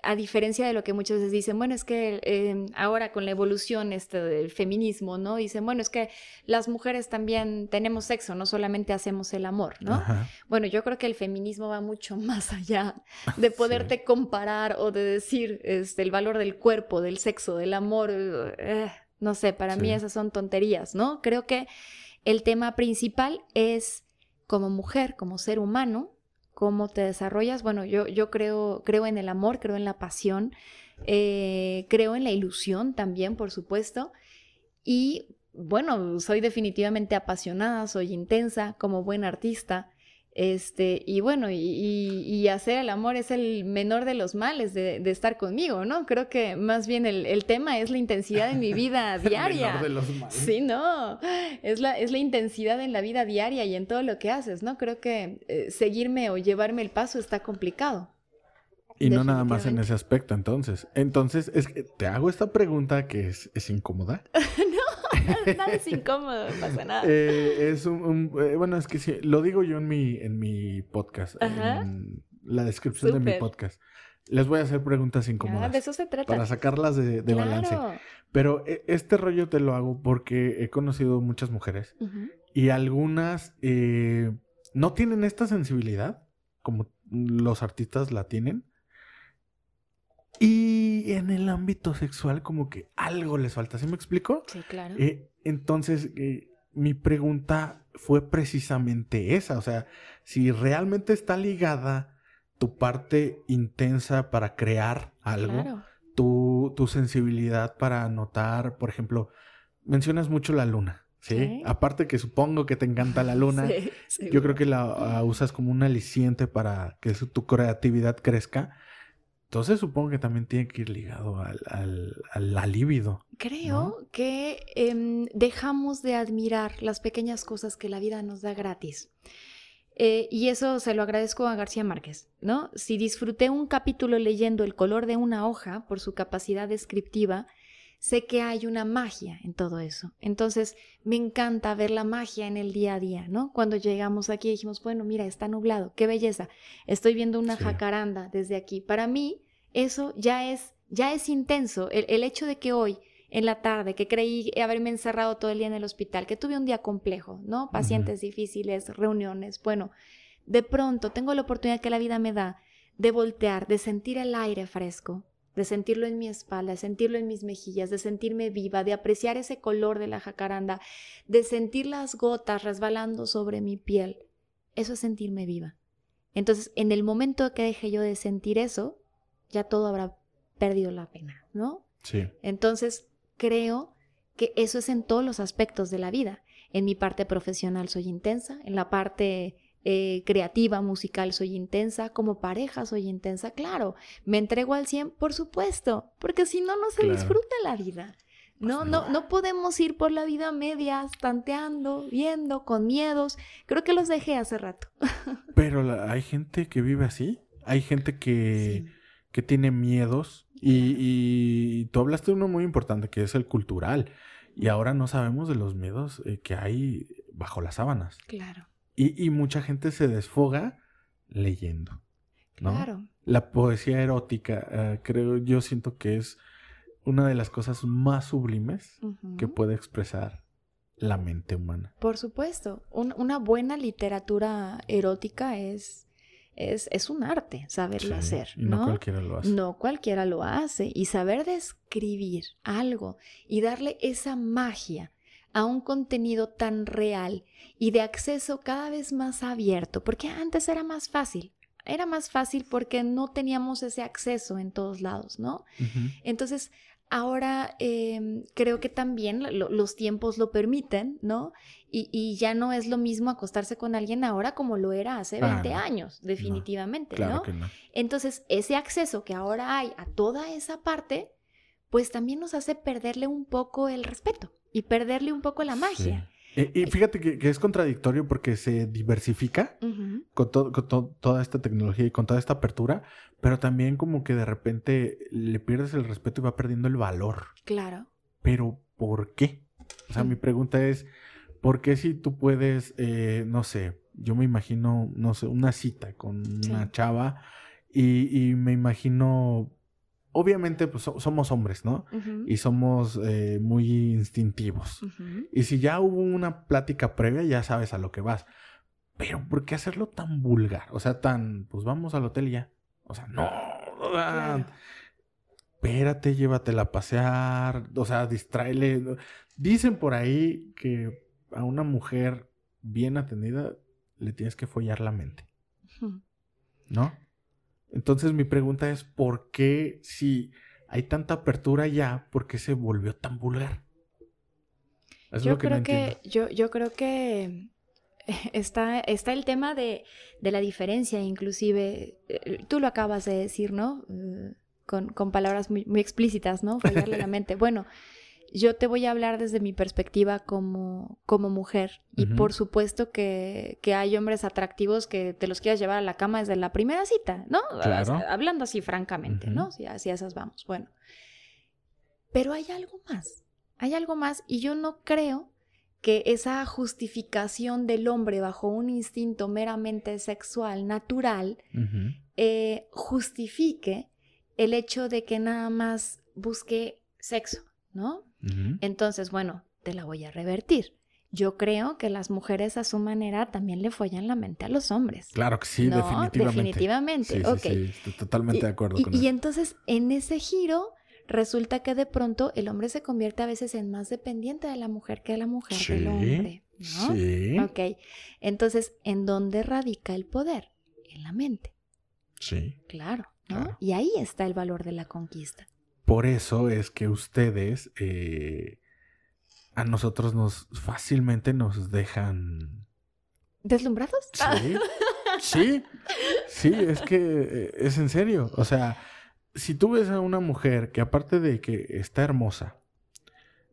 a diferencia de lo que muchas veces dicen, bueno, es que em, ahora con la evolución este, del feminismo, ¿no? Dicen, bueno, es que las mujeres también tenemos sexo, no solamente hacemos el amor, ¿no? Bueno, yo creo que el feminismo va mucho más allá de poderte comparar o de decir este, el valor del cuerpo, del sexo, del amor. Eh, no sé, para mí esas son tonterías, ¿no? Creo que el tema principal es como mujer, como ser humano, cómo te desarrollas. Bueno, yo, yo creo, creo en el amor, creo en la pasión, eh, creo en la ilusión también, por supuesto. Y bueno, soy definitivamente apasionada, soy intensa como buen artista. Este, y bueno, y, hacer el amor es el menor de los males de, estar conmigo, ¿no? Creo que más bien el, tema es la intensidad de mi vida diaria. menor de los males. Sí, no. Es la, es la intensidad en la vida diaria y en todo lo que haces, ¿no? Creo que eh, seguirme o llevarme el paso está complicado. Y no nada más en ese aspecto, entonces. Entonces, es que te hago esta pregunta que es, es incómoda. nada es incómodo, no pasa nada. Eh, es un, eh, bueno, es que sí, lo digo yo en mi, en mi podcast, en la descripción de mi podcast. Les voy a hacer preguntas incómodas. Ah, de eso se trata. Para sacarlas de, balance. Pero eh, este rollo te lo hago porque he conocido muchas mujeres y algunas no tienen esta sensibilidad como los artistas la tienen. Y en el ámbito sexual como que algo les falta, ¿sí me explico? Sí, claro. Eh, entonces, eh, mi pregunta fue precisamente esa, o sea, si realmente está ligada tu parte intensa para crear algo, tu, tu sensibilidad para notar, por ejemplo, mencionas mucho la luna. ¿sí? Sí. Aparte que supongo que te encanta la luna, Sí, yo creo que la usas como un aliciente para que su- tu creatividad crezca. Entonces supongo que también tiene que ir ligado al, al, al, libido. Creo que em, dejamos de admirar las pequeñas cosas que la vida nos da gratis. Eh, y eso se lo agradezco a García Márquez, ¿no? Si disfruté un capítulo leyendo el color de una hoja por su capacidad descriptiva, sé que hay una magia en todo eso. Entonces, me encanta ver la magia en el día a día, ¿no? Cuando llegamos aquí dijimos, bueno, mira, está nublado, qué belleza. Estoy viendo una Sí. jacaranda desde aquí. Para mí, eso ya es, ya es intenso. El, el hecho de que hoy, en la tarde, que creí haberme encerrado todo el día en el hospital, que tuve un día complejo, ¿no? Pacientes difíciles, reuniones. Bueno, de pronto tengo la oportunidad que la vida me da de voltear, de sentir el aire fresco, de sentirlo en mi espalda, de sentirlo en mis mejillas, de sentirme viva, de apreciar ese color de la jacaranda, de sentir las gotas resbalando sobre mi piel. Eso es sentirme viva. Entonces, en el momento que deje yo de sentir eso, ya todo habrá perdido la pena, ¿no? Sí. Entonces, creo que eso es en todos los aspectos de la vida. En mi parte profesional soy intensa, en la parte eh, creativa, musical soy intensa, como pareja soy intensa, claro, me entrego al 100, por supuesto, porque si no, no se Claro. disfruta la vida. No, Pues no, no. no podemos ir por la vida medias, tanteando, viendo, con miedos. Creo que los dejé hace rato. Pero la- hay gente que vive así. Hay gente que, Sí. que tiene miedos. Y, y tú hablaste de uno muy importante, que es el cultural. Y ahora no sabemos de los miedos eh, que hay bajo las sábanas. Claro, Y, y mucha gente se desfoga leyendo. ¿no? claro. La poesía erótica, eh, creo, yo siento que es una de las cosas más sublimes que puede expresar la mente humana. Por supuesto, un- una buena literatura erótica es, es, es un arte saberlo Sí, hacer, ¿no? cualquiera lo hace. No cualquiera lo hace. Y saber describir algo y darle esa magia a un contenido tan real y de acceso cada vez más abierto, porque antes era más fácil. Era más fácil porque no teníamos ese acceso en todos lados, ¿no? Entonces, ahora em, creo que también lo- los tiempos lo permiten, ¿no? Y, y ya no es lo mismo acostarse con alguien ahora como lo era hace Ah, 20 no. años, definitivamente, Claro ¿no? que no. Entonces, ese acceso que ahora hay a toda esa parte, pues también nos hace perderle un poco el respeto y perderle un poco la magia. Sí. Eh, Y, fíjate que, que es contradictorio porque se diversifica con, to- con to- toda esta tecnología y con toda esta apertura, pero también como que de repente le pierdes el respeto y va perdiendo el valor. Claro. Pero ¿por qué? O sea, Mm. mi pregunta es, ¿por qué si tú puedes, eh, no sé, yo me imagino, no sé, una cita con Sí. una chava y, y me imagino, obviamente pues so- somos hombres, ¿no? Y somos eh, muy instintivos. Y si ya hubo una plática previa, ya sabes a lo que vas. Pero ¿por qué hacerlo tan vulgar? O sea, tan, pues vamos al hotel ya. O sea, no. Claro. Espérate, llévatela a pasear. O sea, distráele. Dicen por ahí que a una mujer bien atendida le tienes que follar la mente. ¿no? Entonces mi pregunta es, ¿por qué si hay tanta apertura ya, por qué se volvió tan vulgar? Es yo lo que creo no que yo, yo creo que está, está el tema de, de la diferencia, inclusive eh, tú lo acabas de decir, ¿no? Eh, con, con palabras muy, muy explícitas, ¿no? Fallarle la mente. Bueno, yo te voy a hablar desde mi perspectiva como, como mujer. Y por supuesto que, que hay hombres atractivos que te los quieras llevar a la cama desde la primera cita, ¿no? Claro. Hablando así francamente. ¿no? Si hacia esas vamos. Bueno. Pero hay algo más. Hay algo más y yo no creo que esa justificación del hombre bajo un instinto meramente sexual, natural, eh, justifique el hecho de que nada más busque sexo, ¿no? Entonces, bueno, te la voy a revertir. Yo creo que las mujeres a su manera también le follan la mente a los hombres. Claro que sí, No, definitivamente. definitivamente, Sí, sí, ok. sí, estoy totalmente Y- de acuerdo y, con y eso. entonces, en ese giro, resulta que de pronto el hombre se convierte a veces en más dependiente de la mujer que la mujer del hombre. ¿no? Sí, Ok. Entonces, ¿en dónde radica el poder? En la mente, sí. claro. ¿no? Claro. Y ahí está el valor de la conquista. Por eso es que ustedes, eh, a nosotros nos fácilmente nos dejan ¿Deslumbrados? Sí, sí, sí, es que eh, es en serio. O sea, si tú ves a una mujer que aparte de que está hermosa,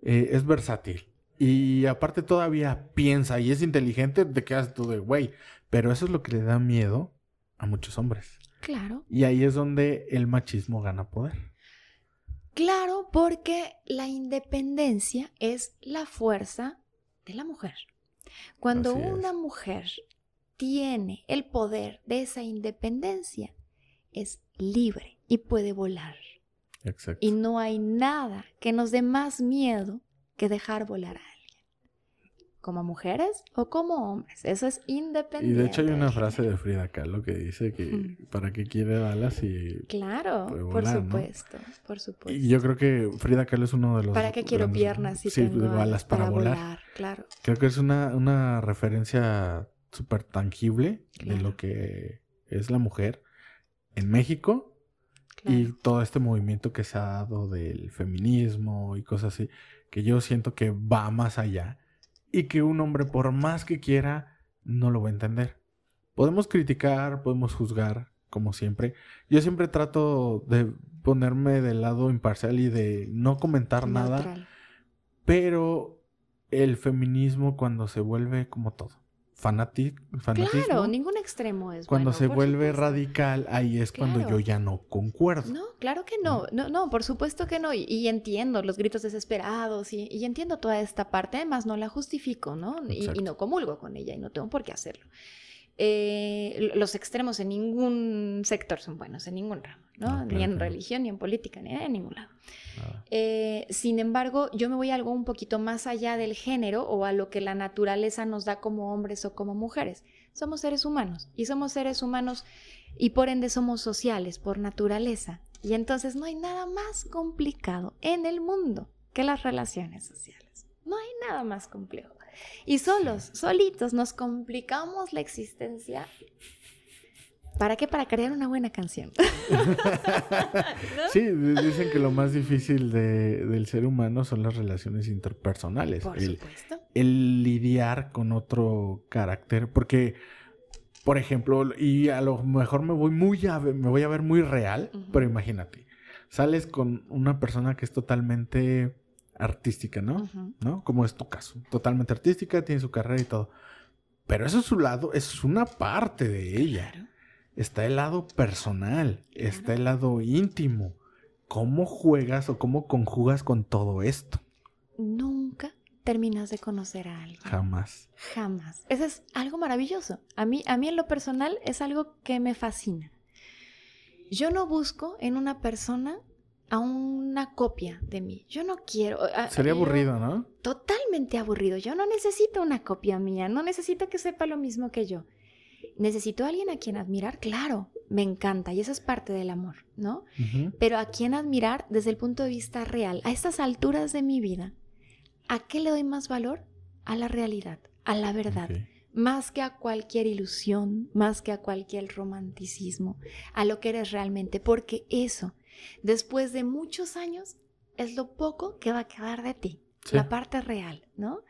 eh, es versátil y aparte todavía piensa y es inteligente, te quedas tú de güey. Pero eso es lo que le da miedo a muchos hombres. Claro. Y ahí es donde el machismo gana poder. Claro, porque la independencia es la fuerza de la mujer. Cuando una mujer tiene el poder de esa independencia, es libre y puede volar. Exacto. Y no hay nada que nos dé más miedo que dejar volar a. Como mujeres o como hombres. Eso es Y independiente. de hecho hay una frase de Frida Kahlo que dice que para qué quiere alas y... Claro, por volar, ¿no? supuesto, por supuesto. Y yo creo que Frida Kahlo es uno de los... ¿Para qué quiero grandes- piernas si sí, tengo digo, alas para, volar. Claro. Creo que es una, una referencia súper tangible de lo que es la mujer en México claro. y todo este movimiento que se ha dado del feminismo y cosas así, que yo siento que va más allá y que un hombre por más que quiera no lo va a entender. Podemos criticar, podemos juzgar, como siempre. Yo siempre trato de ponerme del lado imparcial y de no comentar nada, pero el feminismo cuando se vuelve como todo, fanati- fanatismo, Claro, ningún extremo es cuando bueno, se vuelve supuesto. radical, ahí es cuando Claro. yo ya no concuerdo. No, claro que no. No, no, por supuesto que no. Y, y entiendo los gritos desesperados y, y entiendo toda esta parte. Además, no la justifico, ¿no? Y, y no comulgo con ella y no tengo por qué hacerlo. Eh, los extremos en ningún sector son buenos, en ningún ramo, claro ni en religión, ni en política, ni en ningún lado. Nada. Eh, sin embargo, yo me voy a algo un poquito más allá del género o a lo que la naturaleza nos da como hombres o como mujeres. Somos seres humanos y somos seres humanos y por ende somos sociales por naturaleza. Y entonces no hay nada más complicado en el mundo que las relaciones sociales. No hay nada más complejo. Y solos, solitos, nos complicamos la existencia. ¿Para qué? Para crear una buena canción. Sí, di- dicen que lo más difícil de- del ser humano son las relaciones interpersonales. Por el, supuesto. el lidiar con otro carácter. Porque, por ejemplo, y a lo mejor me voy muy a ver- me voy a ver muy real, pero imagínate, sales con una persona que es totalmente artística, ¿no? ¿No? Como es tu caso. Totalmente artística, tiene su carrera y todo. Pero eso es su lado, es una parte de ella. Claro. Está el lado personal, está el lado íntimo. ¿Cómo juegas o cómo conjugas con todo esto? Nunca terminas de conocer a alguien. Jamás. Jamás. Eso es algo maravilloso. A mí, a mí en lo personal es algo que me fascina. Yo no busco en una persona a una copia de mí. Yo no quiero. a- Sería aburrido, ¿no? Totalmente aburrido. Yo no necesito una copia mía. No necesito que sepa lo mismo que yo. Necesito a alguien a quien admirar, claro. Me encanta y eso es parte del amor, ¿no? Pero a quién admirar desde el punto de vista real. A estas alturas de mi vida, ¿a qué le doy más valor? A la realidad, a la verdad, más que a cualquier ilusión, más que a cualquier romanticismo, a lo que eres realmente, porque eso, después de muchos años, es lo poco que va a quedar de ti. Sí. La parte real, ¿no?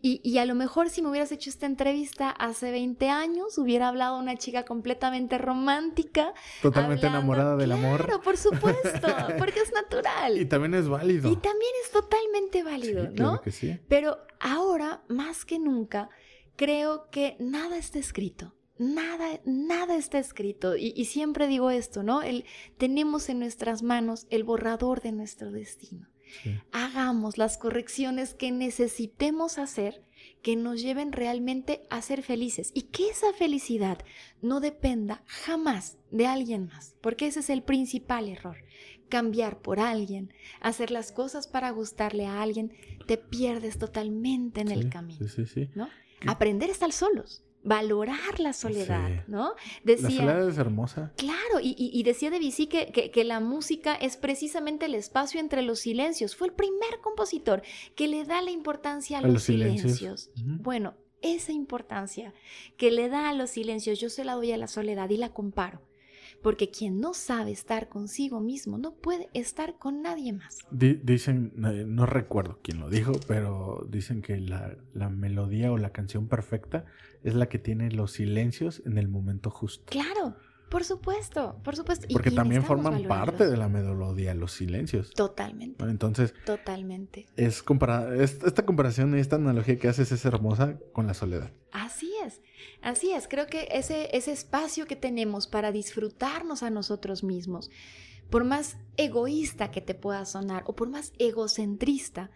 Y, y a lo mejor si me hubieras hecho esta entrevista hace 20 años, hubiera hablado una chica completamente romántica, Totalmente hablando- enamorada del amor. Claro, por supuesto, porque es natural. Y también es válido. Y también es totalmente Sí, válido, claro ¿no? que sí. Pero ahora, más que nunca, creo que nada está escrito. Nada, nada está escrito. Y, y siempre digo esto, ¿no? El, tenemos en nuestras manos el borrador de nuestro destino. Sí. Hagamos las correcciones que necesitemos hacer que nos lleven realmente a ser felices y que esa felicidad no dependa jamás de alguien más, porque ese es el principal error. Cambiar por alguien, hacer las cosas para gustarle a alguien, te pierdes totalmente en el camino, Sí, sí, sí. ¿no? Aprender a estar solos, valorar la soledad, Sí. ¿no? La Decía, soledad es hermosa. Claro, y, decía Debussy que, que, que la música es precisamente el espacio entre los silencios. Fue el primer compositor que le da la importancia a, A los, los silencios. Bueno, esa importancia que le da a los silencios, yo se la doy a la soledad y la comparo. Porque quien no sabe estar consigo mismo no puede estar con nadie más. Di- dicen, eh, no recuerdo quién lo dijo, pero dicen que la, la melodía o la canción perfecta es la que tiene los silencios en el momento justo. Claro, por supuesto, por supuesto. Porque también forman valorarlos. parte de la melodía, los silencios. Totalmente. Entonces, totalmente. es compara- es- esta comparación y esta analogía que haces es hermosa con la soledad. Así es, así es. Creo que ese, ese espacio que tenemos para disfrutarnos a nosotros mismos, por más egoísta que te pueda sonar o por más egocentrista,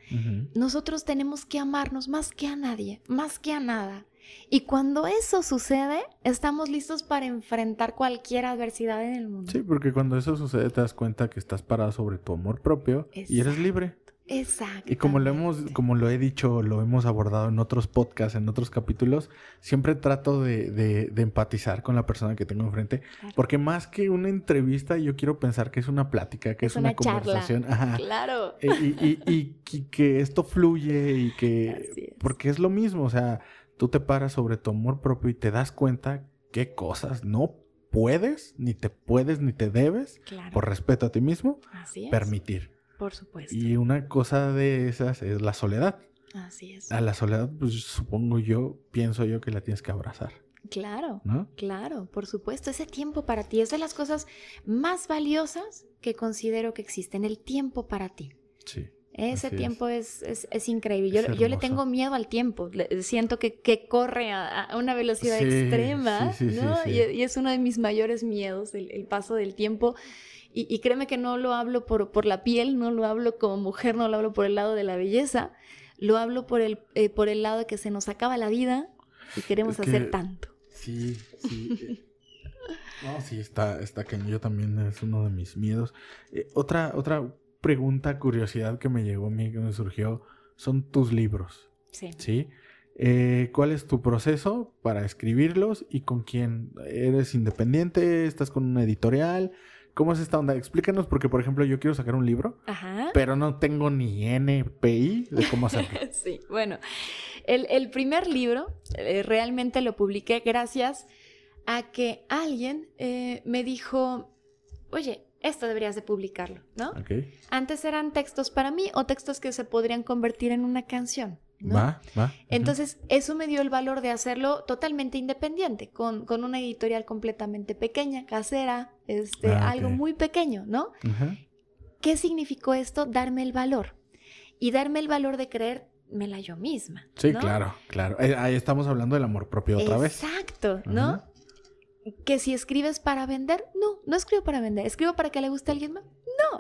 nosotros tenemos que amarnos más que a nadie, más que a nada. Y cuando eso sucede, estamos listos para enfrentar cualquier adversidad en el mundo. Sí, porque cuando eso sucede te das cuenta que estás parado sobre tu amor propio y eres libre. Exacto. Y como lo hemos, como lo he dicho, lo hemos abordado en otros podcasts, en otros capítulos, siempre trato de, de- de empatizar con la persona que tengo enfrente, Claro. porque más que una entrevista, yo quiero pensar que es una plática, que es, Es una una, conversación, ajá, Claro. y, y- y- y que esto fluye y que, porque es lo mismo, o sea, tú te paras sobre tu amor propio y te das cuenta qué cosas no puedes, ni te puedes, ni te debes, Claro. por respeto a ti mismo, Así es. permitir. Por supuesto. Y una cosa de esas es la soledad. Así es. A la soledad, pues supongo yo, pienso yo que la tienes que abrazar, Claro. ¿no? Claro, por supuesto, ese tiempo para ti es de las cosas más valiosas que considero que existen, el tiempo para ti. Sí. Ese es. tiempo es, es, es increíble. Yo, yo le tengo miedo al tiempo. Le- Siento que, que corre a, a una velocidad Sí, extrema, sí, sí, ¿no? y es uno de mis mayores miedos, el, el paso del tiempo. Y, y créeme que no lo hablo por, por la piel, no lo hablo como mujer, no lo hablo por el lado de la belleza, lo hablo por el, eh, por el lado de que se nos acaba la vida y queremos Es que- hacer tanto. Sí, sí. no, sí, está, está cañón. Yo también es uno de mis miedos. Eh, otra, otra pregunta, curiosidad que me llegó a mí, que me surgió, son tus libros, Sí. ¿sí? Eh, ¿Cuál es tu proceso para escribirlos y con quién? ¿Eres independiente? ¿Estás con una editorial? ¿Cómo es esta onda? Explícanos, porque por ejemplo yo quiero sacar un libro, Ajá. pero no tengo ni NPI de cómo hacerlo. Sí, bueno, el, el primer libro eh, realmente lo publiqué gracias a que alguien eh, me dijo, oye, esto deberías de publicarlo, ¿no? ¿Ok? Antes eran textos para mí o textos que se podrían convertir en una canción. ¿No? Va, va. Entonces, eso me dio el valor de hacerlo totalmente independiente, con, con una editorial completamente pequeña, casera, este, Ah, algo muy pequeño, ¿no? Ajá. ¿Qué significó esto? Darme el valor. Y darme el valor de creérmela yo misma. Sí, ¿no? claro, claro. Eh, Ahí estamos hablando del amor propio otra vez. Exacto, ¿no? Que si escribes para vender, no, no escribo para vender. ¿Escribo para que le guste a alguien más?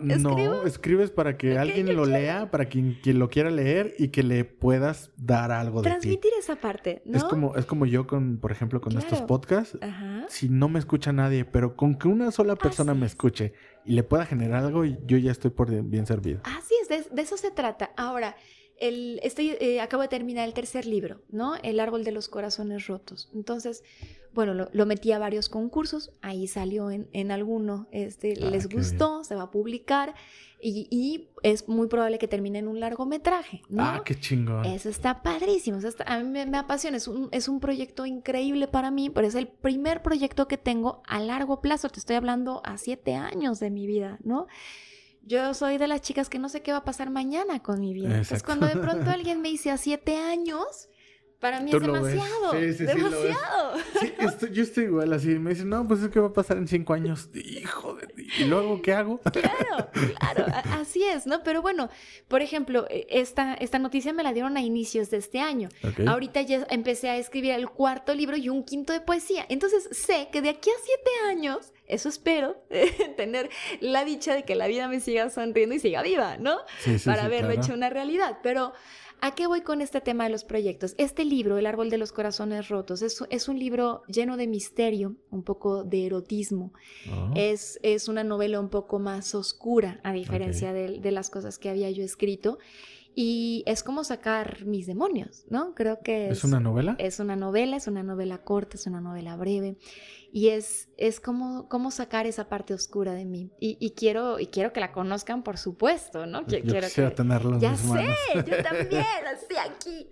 No, escribo. No, escribes para que alguien lo quiero. lea, para quien, quien lo quiera leer y que le puedas dar algo de ti. transmitir esa parte, ¿no? Es como, es como yo con, por ejemplo, con estos podcasts. Ajá. Si no me escucha nadie, pero con que una sola persona Así me es. escuche y le pueda generar algo, yo ya estoy por bien servido. Así es, de, de eso se trata. Ahora, el, estoy, eh, acabo de terminar el tercer libro, ¿no? El árbol de los corazones rotos. Entonces, bueno, lo, lo metí a varios concursos, ahí salió en, en alguno, este, Ah, les gustó, se va a publicar y, y es muy probable que termine en un largometraje, ¿no? Ah, qué chingón. Eso está padrísimo, eso está- a mí me, me apasiona, es un, es un proyecto increíble para mí, pero es el primer proyecto que tengo a largo plazo, te estoy hablando a siete años de mi vida, ¿no? Yo soy de las chicas que no sé qué va a pasar mañana con mi vida. Entonces, Exacto. cuando de pronto alguien me dice a siete años, para mí Tú es demasiado. Sí, sí, demasiado. Sí, estoy- yo estoy igual así. Me dicen, no, pues es que va a pasar en cinco años. Hijo de... ¿Y luego qué hago? Claro, claro, así es, ¿no? Pero bueno, por ejemplo, eh, esta, esta noticia me la dieron a inicios de este año. Ahorita ya empecé a escribir el cuarto libro y un quinto de poesía. Entonces sé que de aquí a siete años, eso espero, tener la dicha de que la vida me siga sonriendo y siga viva, ¿no? Sí, sí, Para sí, haberlo claro. hecho una realidad. Pero, ¿a qué voy con este tema de los proyectos? Este libro, El árbol de los corazones rotos, es, es un libro lleno de misterio, un poco de erotismo. Oh. Es, es una novela un poco más oscura, a diferencia de, de las cosas que había yo escrito. Y es como sacar mis demonios, ¿no? Creo que es, ¿Es una novela? es una novela, es una novela corta, es una novela breve. Y es, es como, como sacar esa parte oscura de mí. Y, y quiero, y quiero que la conozcan, por supuesto, ¿no? Qui- Yo quiero quisiera que- tenerlo en ya mis sé, manos. yo también, así aquí.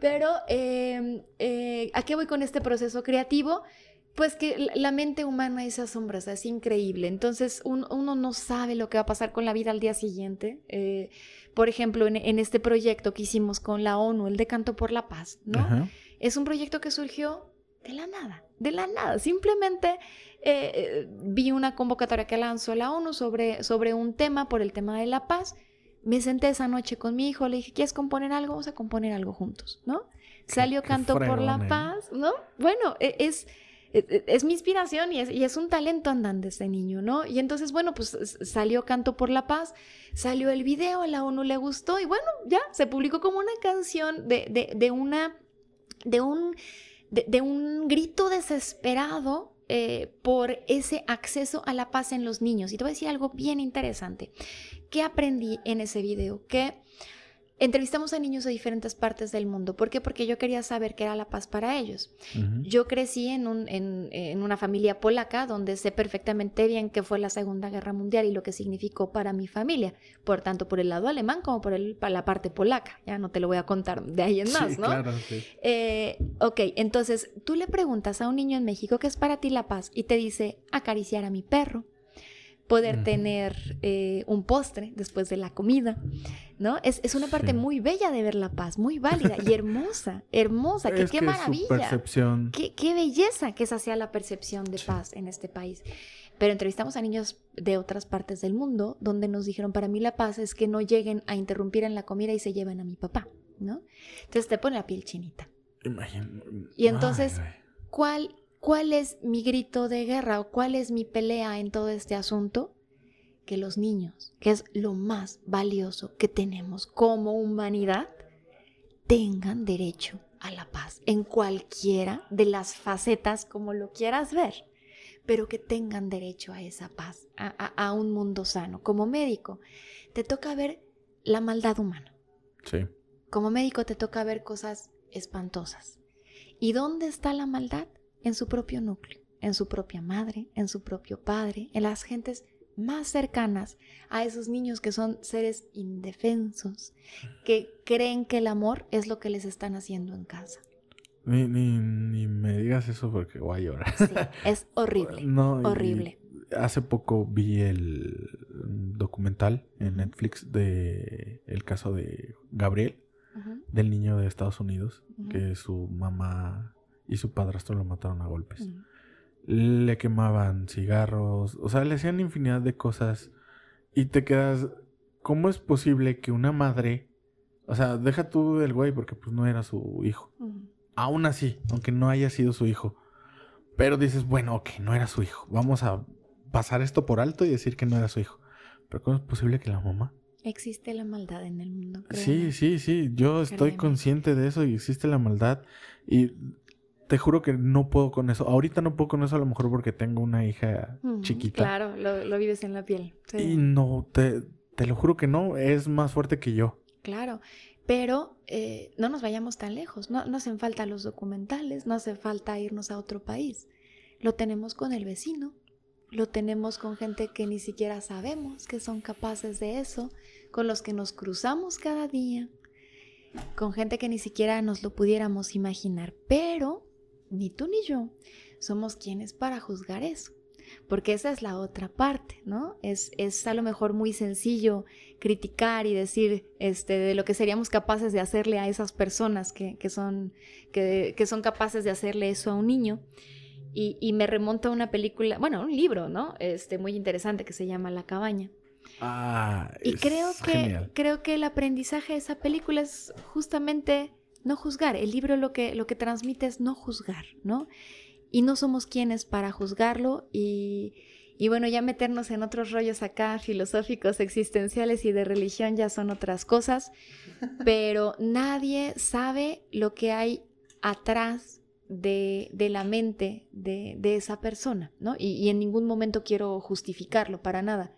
Pero, eh, eh, ¿a qué voy con este proceso creativo? pues que la mente humana es asombrosa, es increíble. Entonces uno no sabe lo que va a pasar con la vida al día siguiente. Eh, por ejemplo, en, este proyecto que hicimos con la ONU, el de Canto por la Paz, ¿no? Es un proyecto que surgió de la nada, de la nada. Simplemente eh, eh, vi una convocatoria que lanzó la ONU sobre, sobre un tema, por el tema de la paz. Me senté esa noche con mi hijo, le dije, ¿quieres componer algo? Vamos a componer algo juntos, ¿no? Salió Canto por la Paz, ¿no? Bueno, e, es es, mi inspiración y es, un talento andante ese niño, ¿no? Y entonces, bueno, pues salió Canto por la Paz, salió el video, a la ONU le gustó y bueno, ya se publicó como una canción de, de, una, de un, de, un grito desesperado eh, por ese acceso a la paz en los niños. Y te voy a decir algo bien interesante. ¿Qué aprendí en ese video? Que Entrevistamos a niños de diferentes partes del mundo. ¿Por qué? Porque yo quería saber qué era la paz para ellos. Yo crecí en, un, en, una familia polaca donde sé perfectamente bien qué fue la Segunda Guerra Mundial y lo que significó para mi familia, por tanto por el lado alemán como por el, la parte polaca. Ya no te lo voy a contar de ahí en más, ¿no? Claro, sí. Eh, ok, entonces tú le preguntas a un niño en México qué es para ti la paz y te dice acariciar a mi perro, poder tener eh, un postre después de la comida, ¿no? Es, es una parte muy bella de ver la paz, muy válida y hermosa, hermosa, que, qué maravilla. percepción. Qué, qué, belleza que esa sea la percepción de paz en este país. Pero entrevistamos a niños de otras partes del mundo donde nos dijeron, para mí la paz es que no lleguen a interrumpir en la comida y se lleven a mi papá, ¿no? Entonces te pone la piel chinita. Y entonces, ¿cuál ¿Cuál es mi grito de guerra o cuál es mi pelea en todo este asunto? Que los niños, que es lo más valioso que tenemos como humanidad, tengan derecho a la paz en cualquiera de las facetas como lo quieras ver, pero que tengan derecho a esa paz, a, un mundo sano. Como médico, te toca ver la maldad humana. Sí. Como médico te toca ver cosas espantosas. ¿Y dónde está la maldad? En su propio núcleo, en su propia madre, en su propio padre, en las gentes más cercanas a esos niños que son seres indefensos, que creen que el amor es lo que les están haciendo en casa. Ni, ni, me digas eso porque voy a llorar. Sí, es horrible. no, horrible. Hace poco vi el documental en Netflix de el caso de Gabriel, del niño de Estados Unidos, que su mamá y su padrastro lo mataron a golpes. Le quemaban cigarros, o sea, le hacían infinidad de cosas y te quedas, ¿cómo es posible que una madre, o sea, deja tú el güey porque pues no era su hijo, aún así, aunque no haya sido su hijo, pero dices, bueno, ok, no era su hijo, vamos a pasar esto por alto y decir que no era su hijo, pero ¿cómo es posible que la mamá Existe la maldad en el mundo. Sí, sí, sí. Yo estoy consciente de eso y existe la maldad. Y te juro que no puedo con eso. Ahorita no puedo con eso a lo mejor porque tengo una hija chiquita. Claro, lo, vives en la piel. Y no, te, te, lo juro que no, es más fuerte que yo. Claro, pero eh, no nos vayamos tan lejos. No, no hacen falta los documentales, no hace falta irnos a otro país. Lo tenemos con el vecino, lo tenemos con gente que ni siquiera sabemos que son capaces de eso, con los que nos cruzamos cada día, con gente que ni siquiera nos lo pudiéramos imaginar. Pero ni tú ni yo somos quienes para juzgar eso. Porque esa es la otra parte, ¿no? Es, es a lo mejor muy sencillo criticar y decir este, de lo que seríamos capaces de hacerle a esas personas que, son, que, son capaces de hacerle eso a un niño. Y, me remonta a una película, bueno, un libro, ¿no? Este, muy interesante que se llama La cabaña. Ah, y creo que, creo que el aprendizaje de esa película es justamente no juzgar. El libro lo que, lo que transmite es no juzgar, ¿no? Y no somos quienes para juzgarlo y, y bueno, ya meternos en otros rollos acá filosóficos, existenciales y de religión ya son otras cosas, pero nadie sabe lo que hay atrás de, de la mente de, de, esa persona, ¿no? Y, y, en ningún momento quiero justificarlo para nada.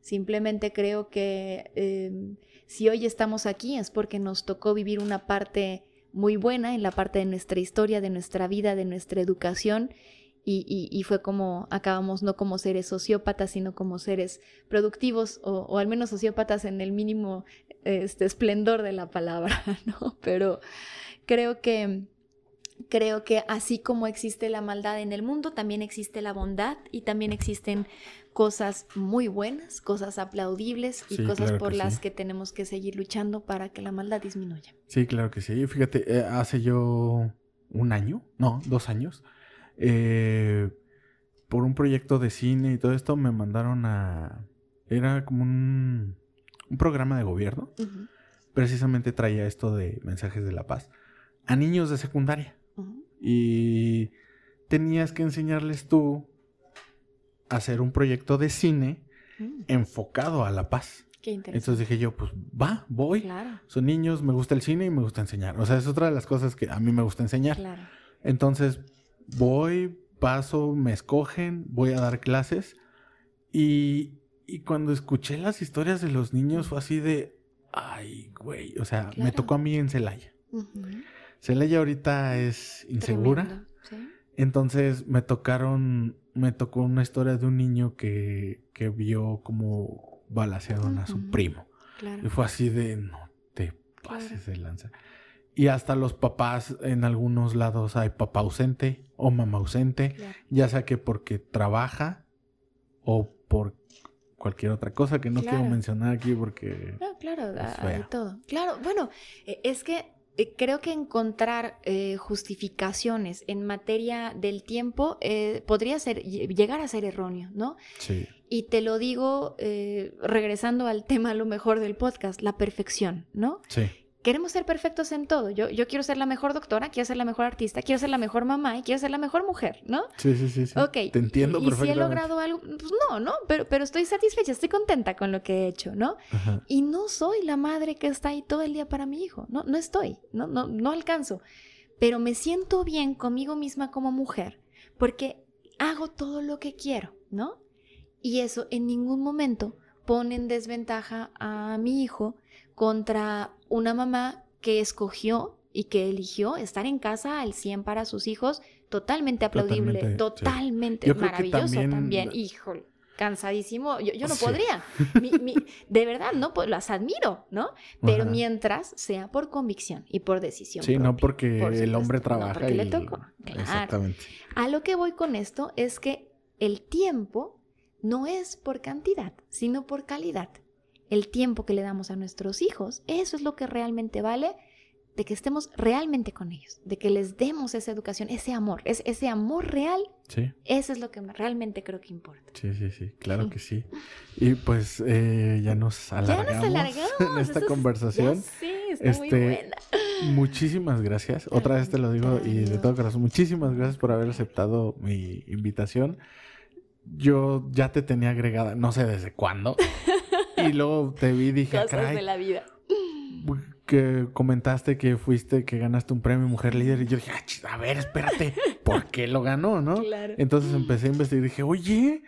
Simplemente creo que em, si hoy estamos aquí es porque nos tocó vivir una parte muy buena en la parte de nuestra historia, de nuestra vida, de nuestra educación. Y, fue como acabamos no como seres sociópatas, sino como seres productivos, o, al menos sociópatas en el mínimo este, esplendor de la palabra, ¿no? Pero creo que Creo que así como existe la maldad en el mundo, también existe la bondad y también existen cosas muy buenas, cosas aplaudibles y Sí, cosas claro por las sí. que tenemos que seguir luchando para que la maldad disminuya. Sí, claro que sí. Fíjate, eh, hace yo un año, no, dos años, eh, por un proyecto de cine y todo esto, me mandaron a... Era como un, un programa de gobierno. Precisamente traía esto de mensajes de la paz a niños de secundaria. Y tenías que enseñarles tú hacer un proyecto de cine Mm, enfocado a la paz. Qué interesante. Entonces dije yo, pues va, voy. Claro, Son niños, me gusta el cine y me gusta enseñar. O sea, es otra de las cosas que a mí me gusta enseñar. claro. Entonces, voy, paso, me escogen, voy a dar clases. Y, y cuando escuché las historias de los niños fue así de, ay, güey. O sea, me tocó a mí en Celaya. Celaya ahorita es insegura. tremendo, ¿sí? Entonces me tocaron, me tocó una historia de un niño que, que vio como balacearon a su primo. Claro. Y fue así de, no te pases de lanza. Y hasta los papás, en algunos lados hay papá ausente o mamá ausente, claro. ya sea que porque trabaja o por cualquier otra cosa que no quiero Claro. mencionar aquí porque... No, claro, hay todo. Claro, bueno, eh, es que creo que encontrar eh, justificaciones en materia del tiempo eh, podría ser, lle- llegar a ser erróneo, ¿no? Sí, Y te lo digo eh, regresando al tema a lo mejor del podcast, la perfección, ¿no? sí, Queremos ser perfectos en todo. Yo, yo quiero ser la mejor doctora, quiero ser la mejor artista, quiero ser la mejor mamá y quiero ser la mejor mujer, ¿no? sí, sí, sí. sí. Ok. Te entiendo y, y si he perfectamente. logrado algo, pues no, ¿no? Pero, pero estoy satisfecha, estoy contenta con lo que he hecho, ¿no? Ajá. Y no soy la madre que está ahí todo el día para mi hijo. No, no estoy. No, no, no alcanzo. Pero me siento bien conmigo misma como mujer porque hago todo lo que quiero, ¿no? Y eso en ningún momento pone en desventaja a mi hijo contra una mamá que escogió y que eligió estar en casa al 100 para sus hijos, totalmente aplaudible, Totalmente, totalmente maravilloso también- también. Híjole, cansadísimo. Yo, yo no Sí. podría. Mi- mi- de verdad, no, pues, las admiro, ¿no? Pero Ajá. mientras sea por convicción y por decisión. Sí, no porque por el hombre no trabaja porque y... le tocó. Claro. Exactamente. A lo que voy con esto es que el tiempo no es por cantidad, sino por calidad. El tiempo que le damos a nuestros hijos, eso es lo que realmente vale de que estemos realmente con ellos, de que les demos esa educación, ese amor, es, ese amor real, Sí. eso es lo que me- realmente creo que importa. Sí, sí, sí, claro que sí. Y pues eh, ya nos Ya alargamos, nos alargamos. en esta es- conversación. ya sé, está muy Este, buena. Muchísimas gracias. Otra vez te lo digo y de todo corazón, muchísimas gracias por haber aceptado mi invitación. Yo ya te tenía agregada, no sé desde cuándo. y luego te vi y dije, "Ah, Cosas caray, de la vida. que comentaste que fuiste, que ganaste un premio Mujer Líder. Y yo dije, "Ah, a ver, espérate, ¿por qué lo ganó, no? Claro. Entonces empecé a investigar y dije, oye,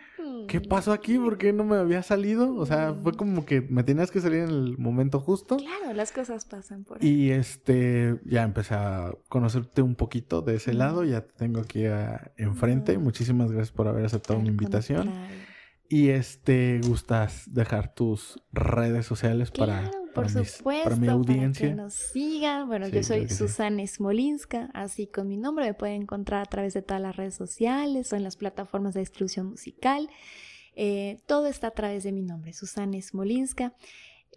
¿qué Mm. pasó aquí? ¿Por qué no me había salido? O sea, fue como que me tenías que salir en el momento justo. Claro, las cosas pasan por ahí. Y este, ya empecé a conocerte un poquito de ese lado, ya te tengo aquí a- enfrente. Muchísimas gracias por haber aceptado mi invitación. contrario. Y este, gustas dejar tus redes sociales para, Claro, para, por mis- supuesto, para mi audiencia. que nos sigan. Bueno, Sí, yo soy que sí. Susana Smolinska, así con mi nombre me pueden encontrar a través de todas las redes sociales o en las plataformas de distribución musical. Eh, todo está a través de mi nombre, Susana Smolinska.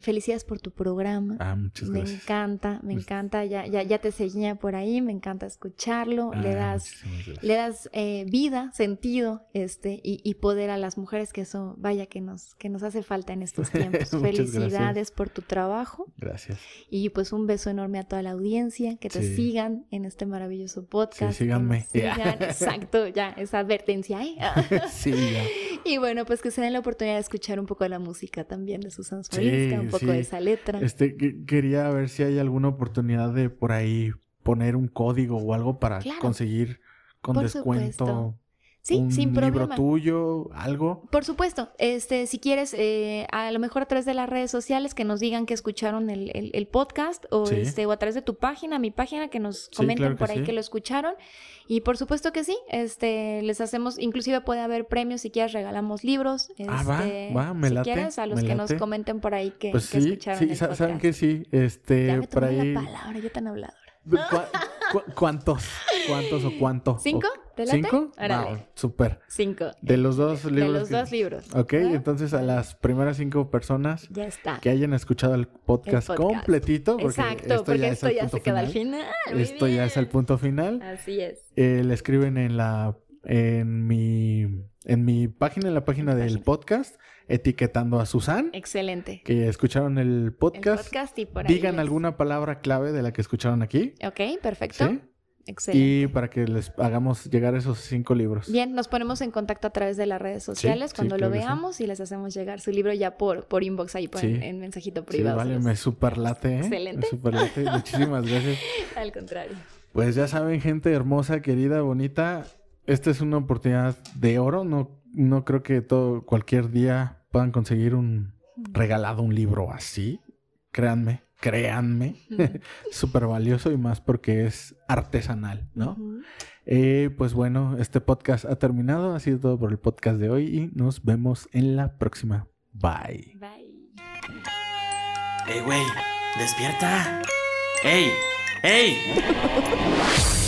Felicidades por tu programa. Ah, muchas me gracias. encanta, me Pues- encanta. Ya, ya, ya te seguía por ahí, me encanta escucharlo. le Ah, das muchísimas gracias. le das eh, vida, sentido, este, y, y poder a las mujeres, que eso, vaya que nos, que nos hace falta en estos tiempos. Felicidades gracias. por tu trabajo Gracias. y pues un beso enorme a toda la audiencia, que te Sí. sigan en este maravilloso podcast. Sí, síganme. sigan, exacto, ya, esa advertencia, ¿eh? sí, ya. y bueno, pues que se den la oportunidad de escuchar un poco de la música también de Susan Sí, Smolinska, un poco sí. de esa letra. Este, que- quería ver si hay alguna oportunidad de por ahí poner un código o algo para Claro. conseguir con Por descuento supuesto. Sí, un sin libro problema. tuyo, algo. Por supuesto, este, si quieres, eh, a lo mejor a través de las redes sociales que nos digan que escucharon el, el- el podcast o, Sí. este, o a través de tu página, mi página, que nos Sí, comenten claro por ahí sí. que lo escucharon. Y por supuesto que sí, este, les hacemos, inclusive puede haber premios, si quieres regalamos libros. Ah, va, este, va, me si late, quieres, a los que nos comenten por ahí que, Pues que escucharon sí, el saben podcast. que sí, este, ya me por tomé ahí. la palabra, yo tan habladora. ¿Cuántos? ¿Cuántos o cuánto? ¿Cinco? ¿Te ¿Cinco? Wow, súper. Cinco. De los dos libros. De los dos libros. Ok, entonces a las primeras cinco personas ya está. que hayan escuchado el podcast, completito, porque Exacto, esto porque ya esto ya se queda al final. esto ya es el punto final. Así es. Eh, le escriben en la en mi en mi página, en la página del podcast, etiquetando a Susan. Excelente. Que escucharon el podcast. El podcast y por ahí Digan alguna palabra clave de la que escucharon aquí. Ok, perfecto. ¿Sí? Excelente. Y para que les hagamos llegar esos cinco libros. Bien, nos ponemos en contacto a través de las redes sociales cuando lo veamos y les hacemos llegar su libro ya por, por inbox ahí por en, mensajito privado. Sí, vale, me superlate, ¿eh? Excelente. Me superlate. Muchísimas gracias. Al contrario. Pues ya saben, gente hermosa, querida, bonita, esta es una oportunidad de oro. No, no creo que todo, cualquier día puedan conseguir un regalado un libro así. Créanme créanme, súper valioso y más porque es artesanal, ¿no? Eh, pues bueno, este podcast ha terminado, ha sido todo por el podcast de hoy y nos vemos en la próxima. Bye. Bye. ¡Ey, güey! ¡Despierta! ¡Ey! ¡Ey!